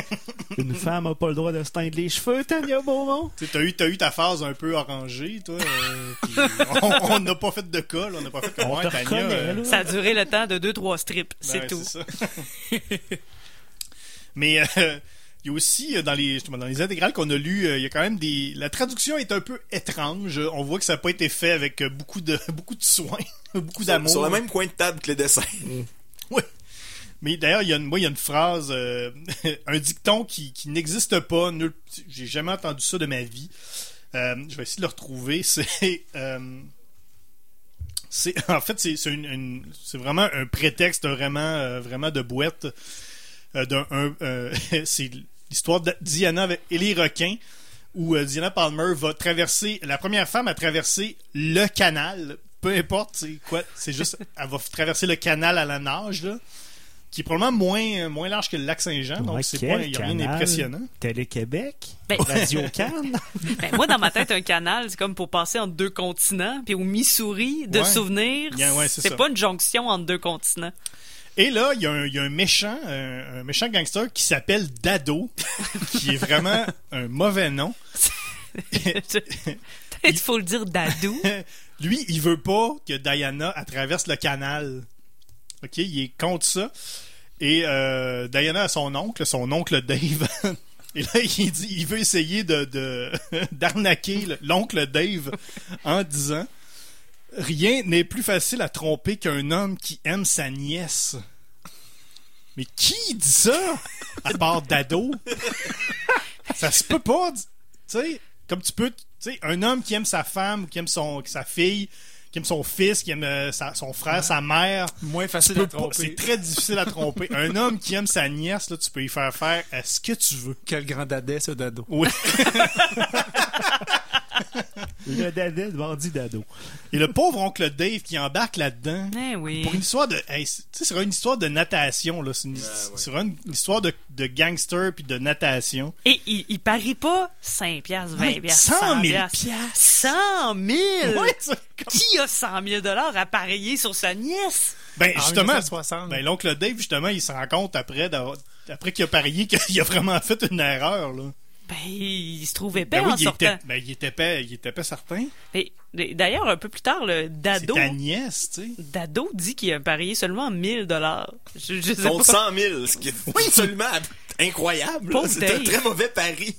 Une femme a pas le droit de se teindre les cheveux, Tania Beaumont. T'as eu, t'as eu ta phase un peu orangée, toi. euh, on n'a pas fait de cas, là. On n'a pas fait comme te Tania, euh. Ça a duré le temps de deux, trois strips, ben c'est ouais, tout. ça. Mais euh, il y a aussi euh, dans les justement, dans les intégrales qu'on a lues, euh, il y a quand même des. La traduction est un peu étrange. On voit que ça n'a pas été fait avec euh, beaucoup de beaucoup de soin, beaucoup d'amour. Sur le même coin de table que les dessins. Oui. Mais d'ailleurs, il y a une, moi, il y a une phrase, euh, un dicton qui, qui n'existe pas. nulle- J'ai jamais entendu ça de ma vie. Euh, je vais essayer de le retrouver. C'est, euh, c'est, en fait, c'est, c'est, une- une- c'est vraiment un prétexte vraiment, euh, vraiment de boîte. Euh, d'un, un- euh, c'est l'histoire de Diana avec, et les requins, où euh, Diana Palmer va traverser, la première femme à traverser le canal. Peu importe, c'est quoi, c'est juste, elle va traverser le canal à la nage, là, qui est probablement moins, moins large que le lac Saint-Jean, donc Ouais, c'est pas, il y a rien canal? d'impressionnant. Télé-Québec, Ben- Radio-Can. Ben, moi, dans ma tête, un canal, c'est comme pour passer entre deux continents. Puis au Missouri, de Ouais. souvenirs, Yeah, ouais, c'est pas une jonction entre deux continents. Et là, il y, a un- il y a un méchant, un, un méchant gangster qui s'appelle Dado, qui est vraiment un mauvais nom. Qu'il faut le dire d'adou. Lui, il veut pas que Diana traverse le canal. OK, il est contre ça. Et euh, Diana a son oncle, son oncle Dave. Et là, il dit, il veut essayer de d'arnaquer le- l'oncle Dave en disant rien n'est plus facile à tromper qu'un homme qui aime sa nièce. Mais qui dit ça? À part Dado Ça se peut pas. Tu sais, comme tu peux, tu sais, un homme qui aime sa femme ou qui aime son sa fille, qui aime son fils, qui aime euh, sa- son frère, sa mère, Moins facile à tromper. c'est très difficile à tromper. Un homme qui aime sa nièce, là, tu peux y faire faire euh, ce que tu veux. Quel grand dadais, ce dado. Oui. Le dadais de bandit d'ado. Et le pauvre oncle Dave qui embarque là-dedans. Eh oui. Pour une histoire de. hey, tu sais, c'est une histoire de natation, là. C'est une, vraiment une histoire de, de gangster puis de natation. Et il, il parie pas 5 piastres, 20 Ouais, piastres, 100 000 piastres. 100 000! Ouais, comme- Qui a 100 000 dollars à parier sur sa nièce? Ben, En justement. 1960. Ben, l'oncle Dave, justement, il se rend compte après, d'avoir- après qu'il a parié qu'il a vraiment fait une erreur, là. Ben, il se trouvait épais Ben oui, en il sortant. était, ben, il était pas, il était pas certain. D'ailleurs, un peu plus tard, le C'est Dado, ta nièce, tu sais. Dado dit qu'il a parié seulement 1000 dollars. Je, je sais Contre pas. 100 000, ce qui est absolument incroyable. C'est un très mauvais pari.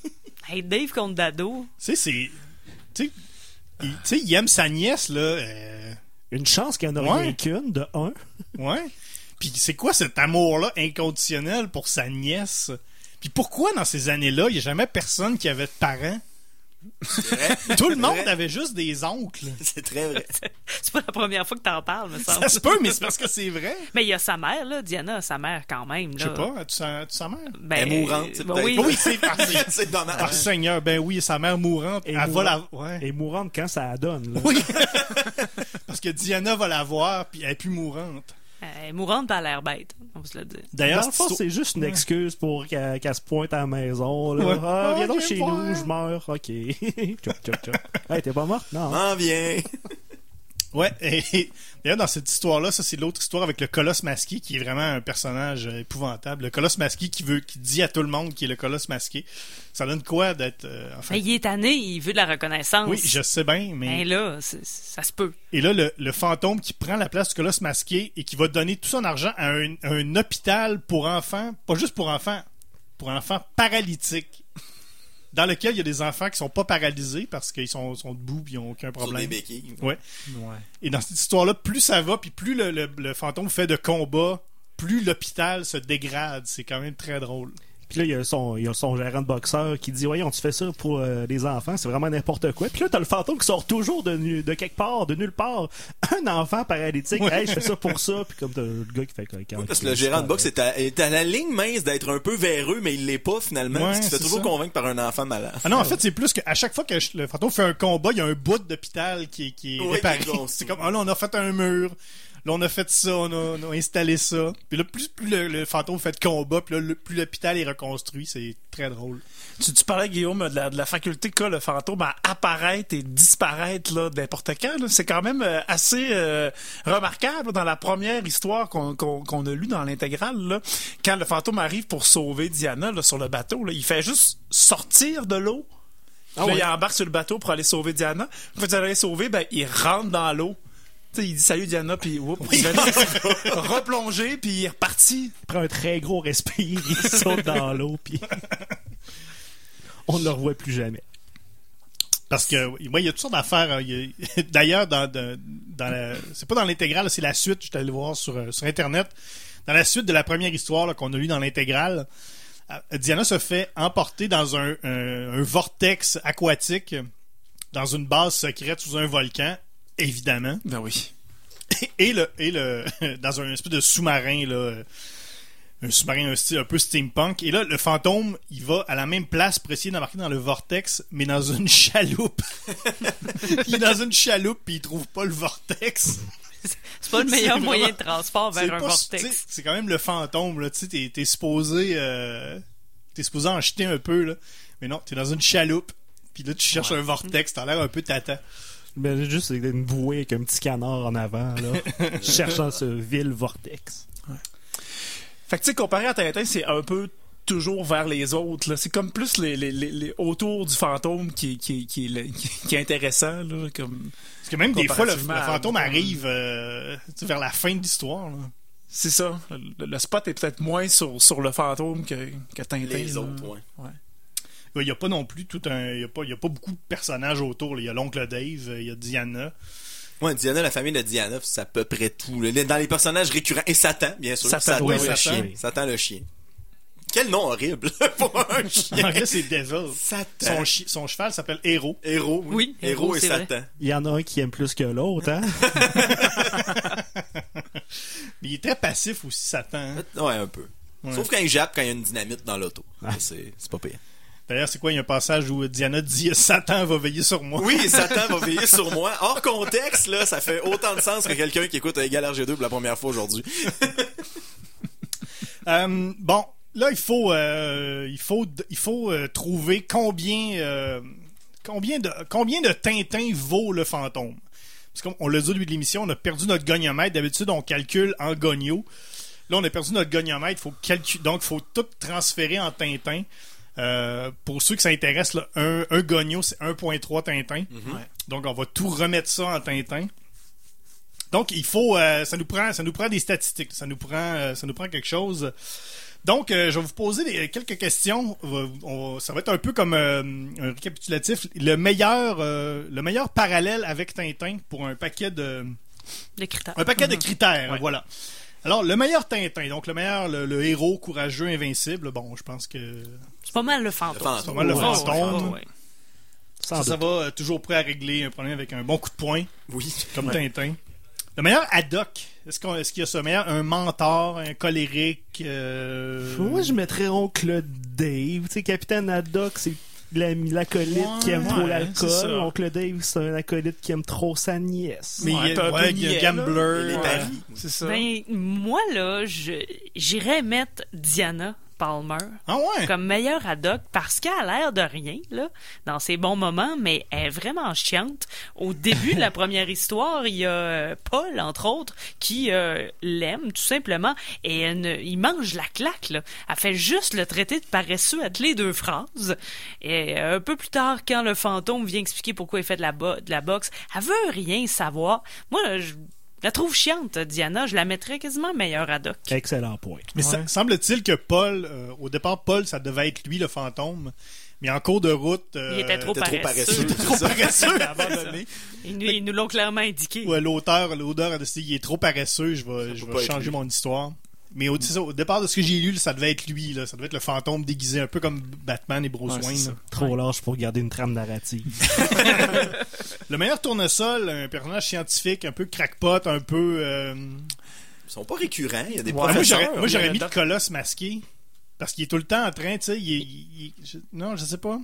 Hey, Dave contre Dado. Tu sais, c'est. Tu sais, il, tu sais, il aime sa nièce, là. euh, Une chance qu'il n'y en a Ouais. rien qu'une, de un. Ouais. Puis c'est quoi cet amour-là inconditionnel pour sa nièce? Puis pourquoi dans ces années-là, il n'y a jamais personne qui avait de parents? Tout le monde vrai. avait juste des oncles. C'est très vrai. C'est pas la première fois que t'en parles, me semble. Ça se peut, mais c'est parce que c'est vrai. Mais il y a sa mère, là. Diana a sa mère quand même, là. Je sais pas, as-tu sa, sa mère? Ben, Elle est mourante, c'est ben oui. Oui, c'est par, c'est dommage. par Seigneur. Ben oui, sa mère mourante. Et elle va la... Ouais. Et mourante quand ça la donne. Là. Oui. parce que Diana va la voir, puis elle est plus mourante. Elle est mourante, a l'air bête. On va se le dire. D'ailleurs, Dans le fond, c'est- juste une excuse pour qu'elle se pointe à la maison. Là. Ouais. Ah, viens Ah, donc viens chez voir. nous, je meurs. OK. tchouk, tchouk, tchouk. Hey, t'es pas morte? Non. M'en viens. Ouais, et d'ailleurs, dans cette histoire-là, ça, c'est l'autre histoire avec le colosse masqué, qui est vraiment un personnage euh, épouvantable. Le colosse masqué qui veut, qui dit à tout le monde qu'il est le colosse masqué. Ça donne quoi d'être, euh, enfin? Mais il est tanné, il veut de la reconnaissance. Oui, je sais bien, mais. Ben là, ça se peut. Et là, le, le fantôme qui prend la place du colosse masqué et qui va donner tout son argent à un, à un hôpital pour enfants, pas juste pour enfants, pour enfants paralytiques. Dans lequel il y a des enfants qui sont pas paralysés parce qu'ils sont, sont debout et ils n'ont aucun Sur des problème. béquilles. Ouais. Ouais. Et dans cette histoire-là, plus ça va, puis plus le, le- le fantôme fait de combats, plus l'hôpital se dégrade. C'est quand même très drôle. Puis là, il y, a son, il y a son gérant de boxeur qui dit Voyons, tu fais ça pour euh, les enfants, c'est vraiment n'importe quoi. Puis là, t'as le fantôme qui sort toujours de, nu- de quelque part, de nulle part. Un enfant paralytique, Ouais. hey, je fais ça pour ça. Puis comme t'as le gars qui fait quand Oui, parce que le gérant de boxe est à, est à la ligne mince d'être un peu véreux, mais il l'est pas finalement. Ouais, parce se fait c'est toujours ça. convaincre par un enfant malade. Ah non, en fait, c'est plus qu'à chaque fois que je- le fantôme fait un combat, il y a un bout d'hôpital qui est, qui est Oui, réparé. C'est comme, ah là, on a fait un mur. Là, on a fait ça, on a, on a installé ça. Puis là, plus, plus le, le fantôme fait de combat, puis là, le- plus l'hôpital est reconstruit. C'est très drôle. Tu, tu parlais, Guillaume, de la, de la faculté qu'a le fantôme à apparaître et disparaître là, n'importe quand. là. C'est quand même euh, assez euh, remarquable dans la première histoire qu'on qu'on- qu'on a lue dans l'intégrale. là. Quand le fantôme arrive pour sauver Diana là, sur le bateau, là, il fait juste sortir de l'eau. Là, ouais. il embarque sur le bateau pour aller sauver Diana. Quand il aller sauver, ben, il rentre dans l'eau. Sais, il dit salut Diana, puis oups, il va replonger, puis il est reparti. Il prend un très gros respire, il saute dans l'eau, puis on ne le revoit plus jamais. Parce que, oui, il y a toutes sortes d'affaires. hein. A- D'ailleurs, dans, dans, dans la- c'est pas dans l'intégrale, c'est la suite. Je suis allé voir sur, euh, sur Internet. Dans la suite de la première histoire qu'on a lue dans l'intégrale, euh, Diana se fait emporter dans un, un- un vortex aquatique dans une base secrète sous un volcan, évidemment. Ben oui. Et le, et le, dans un espèce de sous-marin, là, euh, un sous-marin un, style un peu steampunk. Et là, le fantôme, il va à la même place pour essayer d'embarquer dans le vortex, mais dans une chaloupe. il est dans une chaloupe, puis il trouve pas le vortex. C'est pas le meilleur moyen de transport vers un pas- vortex. C'est quand même le fantôme, là. Tu sais, t'es, t'es supposé, euh, t'es supposé en jeter un peu, là. Mais non, t'es dans une chaloupe. Puis là, tu cherches un vortex, t'as l'air un peu tata. Mais juste c'est une bouée avec un petit canard en avant, là, cherchant ce vil vortex. Fait que tu sais, comparé à Tintin, c'est un peu toujours vers les autres. là. C'est comme plus les, les, les, les- autour du fantôme qui, qui, qui, est le- qui, qui est intéressant. Là, comme... Parce que même des fois, le, le fantôme arrive euh, vers la fin de l'histoire, là. C'est ça. Le, le spot est peut-être moins sur, sur le fantôme que, que Tintin. Les là. autres, ouais. Il n'y a pas non plus tout un. Il n'y a, pas- il y a pas beaucoup de personnages autour. Il y a l'oncle Dave, euh, il y a Diana. Ouais, Diana, la famille de Diana, c'est à peu près tout. là. Dans les personnages récurrents. Et Satan, bien sûr. Satan, oui, le Satan. chien. Satan le chien. Quel nom horrible pour un En chien. anglais, c'est Devil. Satan. Son, chi- son cheval s'appelle Héros. Héros. Oui, Héros et vrai. Satan. Il y en a un qui aime plus que l'autre, hein? Mais il est très passif aussi, Satan. hein? Ouais, un peu. Ouais. Sauf quand il jappe quand il y a une dynamite dans l'auto. Ça, C'est c'est pas pire. D'ailleurs, c'est quoi, il y a un passage où Diana dit « Satan va veiller sur moi ». Oui, Satan va veiller sur moi. Hors contexte, là, ça fait autant de sens que quelqu'un qui écoute Égal RG2 pour la première fois aujourd'hui. Euh, bon, là, il faut, euh, il faut, il faut euh, trouver combien, euh, combien de, combien de Tintin vaut le fantôme. Parce qu'on on l'a dit au début de l'émission, on a perdu notre goniomètre. D'habitude, on calcule en gonio. Là, on a perdu notre goniomètre. Faut donc, faut tout transférer en Tintin. Euh, pour ceux qui s'intéressent, là, un, un gonio, c'est 1.3 Tintin. Donc, on va tout remettre ça en Tintin. Donc, il faut, euh, ça nous prend, ça nous prend des statistiques, ça nous prend, euh, ça nous prend quelque chose. Donc, euh, je vais vous poser des- quelques questions. On ça va être un peu comme euh, un récapitulatif. Le meilleur, euh, le meilleur parallèle avec Tintin pour un paquet de, Les critères. un paquet de critères. Voilà. Alors, le meilleur Tintin, donc le meilleur, le, le héros courageux, invincible. Bon, je pense que C'est pas mal le fantôme. C'est pas mal le Ouais, fantôme. ouais, ça, ça va euh, toujours prêt à régler un problème avec un bon coup de poing, Oui. comme Tintin. Le meilleur Haddock. Est-ce qu'on- est-ce qu'il y a ça? Meilleur, un mentor, un colérique. euh, Moi, je mettrais Oncle Dave. Tu sais, Capitaine Haddock, c'est l'ami- l'acolyte Ouais, qui aime trop ouais, l'alcool. Oncle Dave, c'est un acolyte qui aime trop sa nièce. Mais Ouais, il y a, ouais, il y a niais, Gambler. Les ouais. paris. C'est ça. Ben, moi, là, je- j'irais mettre Diana Palmer Ah ouais? comme meilleure ad hoc parce qu'elle a l'air de rien, là, dans ses bons moments, mais elle est vraiment chiante. Au début de la première histoire, il y a euh, Paul, entre autres, qui euh, l'aime, tout simplement, et elle ne- il mange la claque, là. Elle fait juste le traiter de paresseux à les deux phrases. Et euh, un peu plus tard, quand le fantôme vient expliquer pourquoi il fait de la, bo- de la boxe, elle veut rien savoir. Moi, je la trouve chiante, Diana. Je la mettrais quasiment meilleure ad hoc. Excellent point. Mais Ouais. semble-t-il que Paul, euh, au départ, Paul, ça devait être lui le fantôme. Mais en cours de route. euh, Il était trop paresseux. trop paresseux. abandonné. Ils nous, ils nous l'ont clairement indiqué. Ouais, l'auteur, l'auteur a décidé qu'il est trop paresseux, je vais, je changer lui. mon histoire. Mais au, départ de ce que j'ai lu, ça devait être lui, là. Ça devait être le fantôme déguisé, un peu comme Batman et Bruce Ouais, Wayne. Trop large pour garder une trame narrative. Le meilleur tournesol, un personnage scientifique, un peu crackpot, un peu. euh, Ils sont pas récurrents. Il y a des Ouais, moi, j'aurais, moi, j'aurais le mis le colosse masqué. Parce qu'il est tout le temps en train, tu sais, il est, il- il- je- non, je sais pas.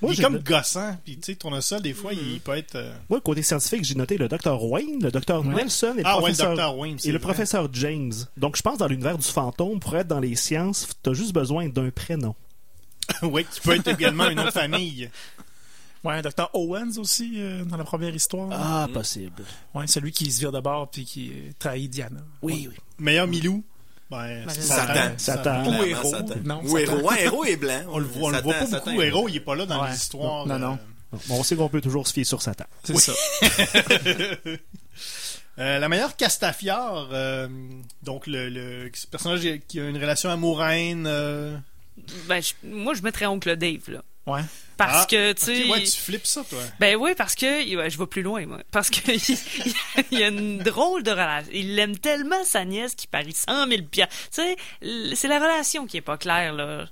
Moi, il est comme le- gossant, puis tu sais, tournesol, des fois, il peut être... euh, Moi, côté scientifique, j'ai noté le Dr. Wayne, le Dr. Nelson et le Ah ouais, le professeur Dr. Wayne, c'est et le professeur James. Donc, je pense dans l'univers du fantôme, pour être dans les sciences, t'as juste besoin d'un prénom. oui, qui peut être également une autre famille. Ouais, Dr. Owens aussi, euh, dans la première histoire. Ah, possible. Ouais, celui qui se vire de bord puis qui trahit Diana. Oui, oui. Meilleur Milou, ben, Ben, c'est Satan. Satan. Ou héros. Satan. Non, Ou Satan. héros. Ouais, héros est blanc. On le voit, on le voit pas beaucoup. Héros, il est pas là dans Ouais. les histoires. Non, non. euh, Bon, on sait qu'on peut toujours se fier sur Satan. C'est ça. Euh, la meilleure Castafiore, euh, donc le, personnage qui a une relation amoureuse. euh, Ben, je- moi, je mettrais Oncle Dave, là. Ouais. Parce ah, que, tu sais... ouais, tu flippes ça, toi. Ben oui, parce que ouais, je vais plus loin, moi. Parce que il y a une drôle de relation. Il aime tellement sa nièce qu'il parie 100 000 piastres. Tu sais, c'est la relation qui est pas claire, là.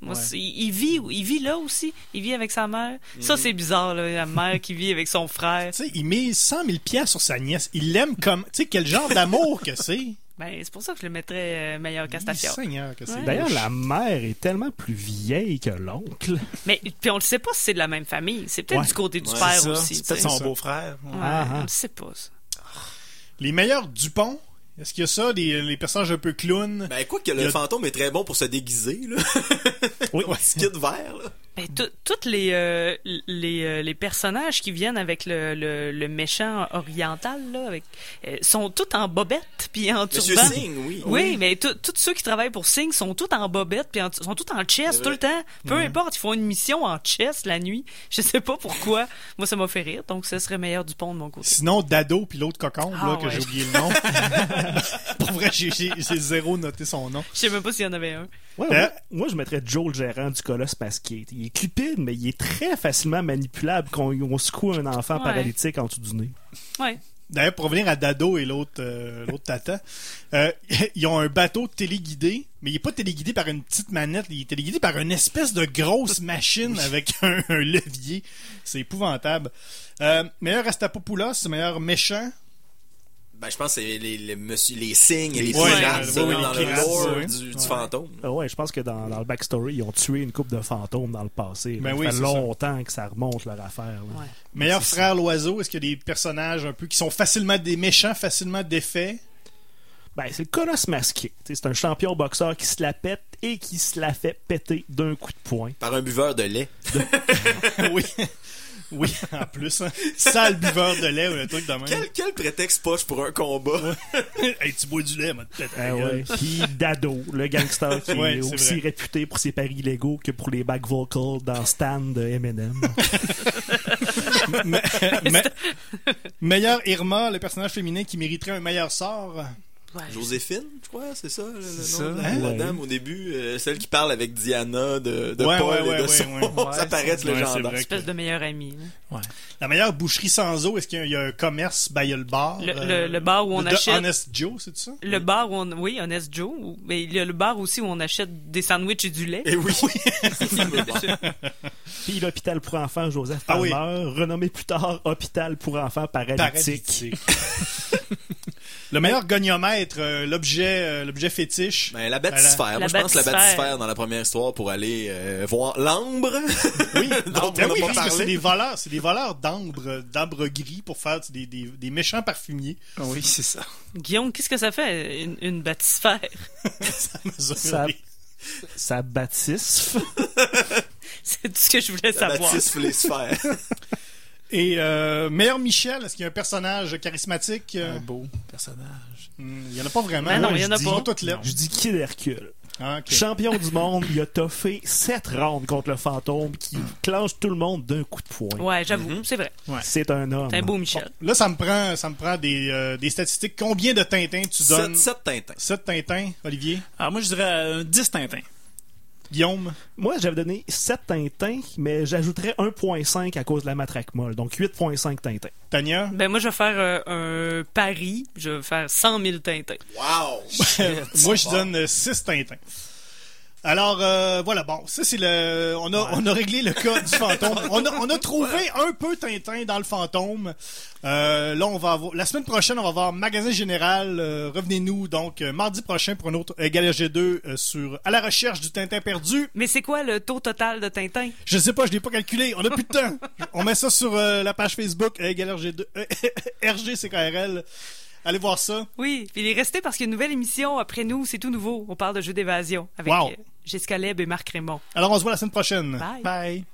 Moi, Ouais. c'est- il, il vit, il vit là aussi. Il vit avec sa mère. Ça, c'est bizarre, là, la mère qui vit avec son frère. Tu sais, il met 100 000 piastres sur sa nièce. Il l'aime comme. Tu sais, quel genre d'amour que c'est. Ben, c'est pour ça que je le mettrais euh, meilleur c'est. Ouais. D'ailleurs, la mère est tellement plus vieille que l'oncle. Mais puis on ne sait pas si c'est de la même famille. C'est peut-être Ouais. du côté du Ouais, père aussi. C'est peut-être son beau-frère. Ouais. Ouais, Ah, ah. on ne sait pas. ça. Les meilleurs Dupont. Est-ce qu'il y a ça, des, les personnages un peu clowns? Ben, quoi que le a- fantôme est très bon pour se déguiser, là. Oui. Kit vert, là. Ben, tout- toutes les, euh, les, euh, les personnages qui viennent avec le, le, le méchant oriental là, avec, euh, sont tous en bobette puis en Monsieur turban. Singh, oui. Oui, mais tous ceux qui travaillent pour Sing sont tous en bobette puis en- sont tous en chess tout le temps. Peu importe, ils font une mission en chess la nuit. Je sais pas pourquoi. Moi, ça m'a fait rire, donc ce serait meilleur du pont de mon côté. Sinon, Dado puis l'autre cocon, Ah, là, que ouais. j'ai oublié le nom. Pour vrai, j'ai- zéro noté son nom. Je sais même pas s'il y en avait un. Ouais, Euh, moi, moi, je mettrais Joe le gérant du colosse parce qu'il il est cupide, mais il est très facilement manipulable quand on secoue un enfant Ouais. paralytique en dessous du nez. Ouais. D'ailleurs, pour revenir à Dado et l'autre euh, l'autre tata, euh, ils ont un bateau téléguidé, mais il est pas téléguidé par une petite manette, il est téléguidé par une espèce de grosse machine avec un, un levier. C'est épouvantable. Euh, meilleur Rastapopoulos, meilleur méchant. Ben, je pense que c'est les, les, monsieur, les signes et les Ouais, pirates, ouais, ça, ouais, dans les le pirates, lore ouais. du, du Ouais. fantôme. Ah ouais, je pense que dans, dans le backstory, ils ont tué une coupe de fantômes dans le passé. Ben ça oui, fait c'est ça. longtemps que ça remonte leur affaire. Meilleur frère l'oiseau, est-ce qu'il y a des personnages un peu qui sont facilement des méchants, facilement défaits? Ben, c'est le colosse masqué. C'est un champion boxeur qui se la pète et qui se la fait péter d'un coup de poing. Par un buveur de lait. oui. Oui, en plus. Hein. Sale buveur de lait ou un truc de même. Quel, quel prétexte poche pour un combat? hey, tu bois du lait, moi, peut-être. Ah ouais. Puis Dado, le gangster qui Ouais, est aussi vrai. réputé pour ses paris illégaux que pour les back vocals dans Stan de Eminem. Me- meilleur Irma, le personnage féminin qui mériterait un meilleur sort. Ouais. Joséphine, je crois, c'est ça, le, nom de ça. la, la Ouais. dame au début, euh, celle qui parle avec Diana de, de Ouais, Paul ouais, et ouais, de ouais, son. ouais. ça paraît être Ouais, c'est légendaire. vrai. Espèce de meilleur ami. là. La meilleure boucherie sans eau, est-ce qu'il y a- il y, a un commerce? Ben, il y a le bar. Le- euh, le- le bar où on achète- Honest Joe, c'est ça? Le bar où on, oui, Honest Joe, mais il y a le bar aussi où on achète des sandwichs et du lait. Et oui. Puis l'hôpital pour enfants Joseph Ah oui. Palmer, renommé plus tard hôpital pour enfants. Paralytique. Le meilleur goniomètre, euh, l'objet euh, l'objet fétiche. Ben, la bathysphère. La Moi, je pense la bathysphère. bathysphère dans la première histoire pour aller euh, voir l'ambre. Oui, Ben parce que parlé. c'est des voleurs, c'est des voleurs d'ambre, d'ambre gris pour faire des, des, des méchants parfumiers. Oui, c'est ça. Guillaume, qu'est-ce que ça fait, une, une bâtisphère? Ça, ça bâtisse. C'est tout ce que je voulais La savoir. les sphères. Et euh, meilleur Michel, est-ce qu'il y a un personnage charismatique? Euh, Un beau personnage. hmm, Il y en a pas vraiment. Ben non, il y en je a dis- pas. Ils sont toutes lettres. Je dis Kid Hercule. Ah, ok. Champion du monde, il a toffé 7 rounds contre le fantôme qui clenche tout le monde d'un coup de poing. Ouais, j'avoue, c'est vrai. C'est un homme. C'est un beau Michel. Là, ça me prend, ça me prend des, euh, des statistiques. Combien de Tintins tu donnes? 7, 7 Tintins. 7 Tintins, Olivier? Alors, moi, je dirais euh, 10 Tintins. Guillaume? Moi, j'avais donné 7 Tintins, mais j'ajouterais 1.5 à cause de la matraque molle. Donc 8.5 Tintins. Tania? Ben, moi, je vais faire euh, un pari. Je vais faire 100 000 Tintins. Wow! Moi, je donne 6 Tintins. Alors, euh, voilà, bon, ça c'est le... On a, on a réglé le cas du fantôme. On a, on a trouvé un peu Tintin dans le fantôme. Euh, là, on va avoir... La semaine prochaine, on va avoir Magasin Général. Euh, Revenez-nous, donc, euh, mardi prochain pour un autre euh, Galère G2 euh, sur À la recherche du Tintin perdu. Mais c'est quoi le taux total de Tintin? Je sais pas, je l'ai pas calculé. On a plus de temps. On met ça sur la page Facebook Galère G2... euh, RGCKRL. Allez voir ça. Oui, puis il est resté parce qu'il y a une nouvelle émission après nous, c'est tout nouveau. On parle de jeux d'évasion avec Wow. Euh, Jessica Leb et Marc Raymond. Alors, on se voit la semaine prochaine. Bye. Bye.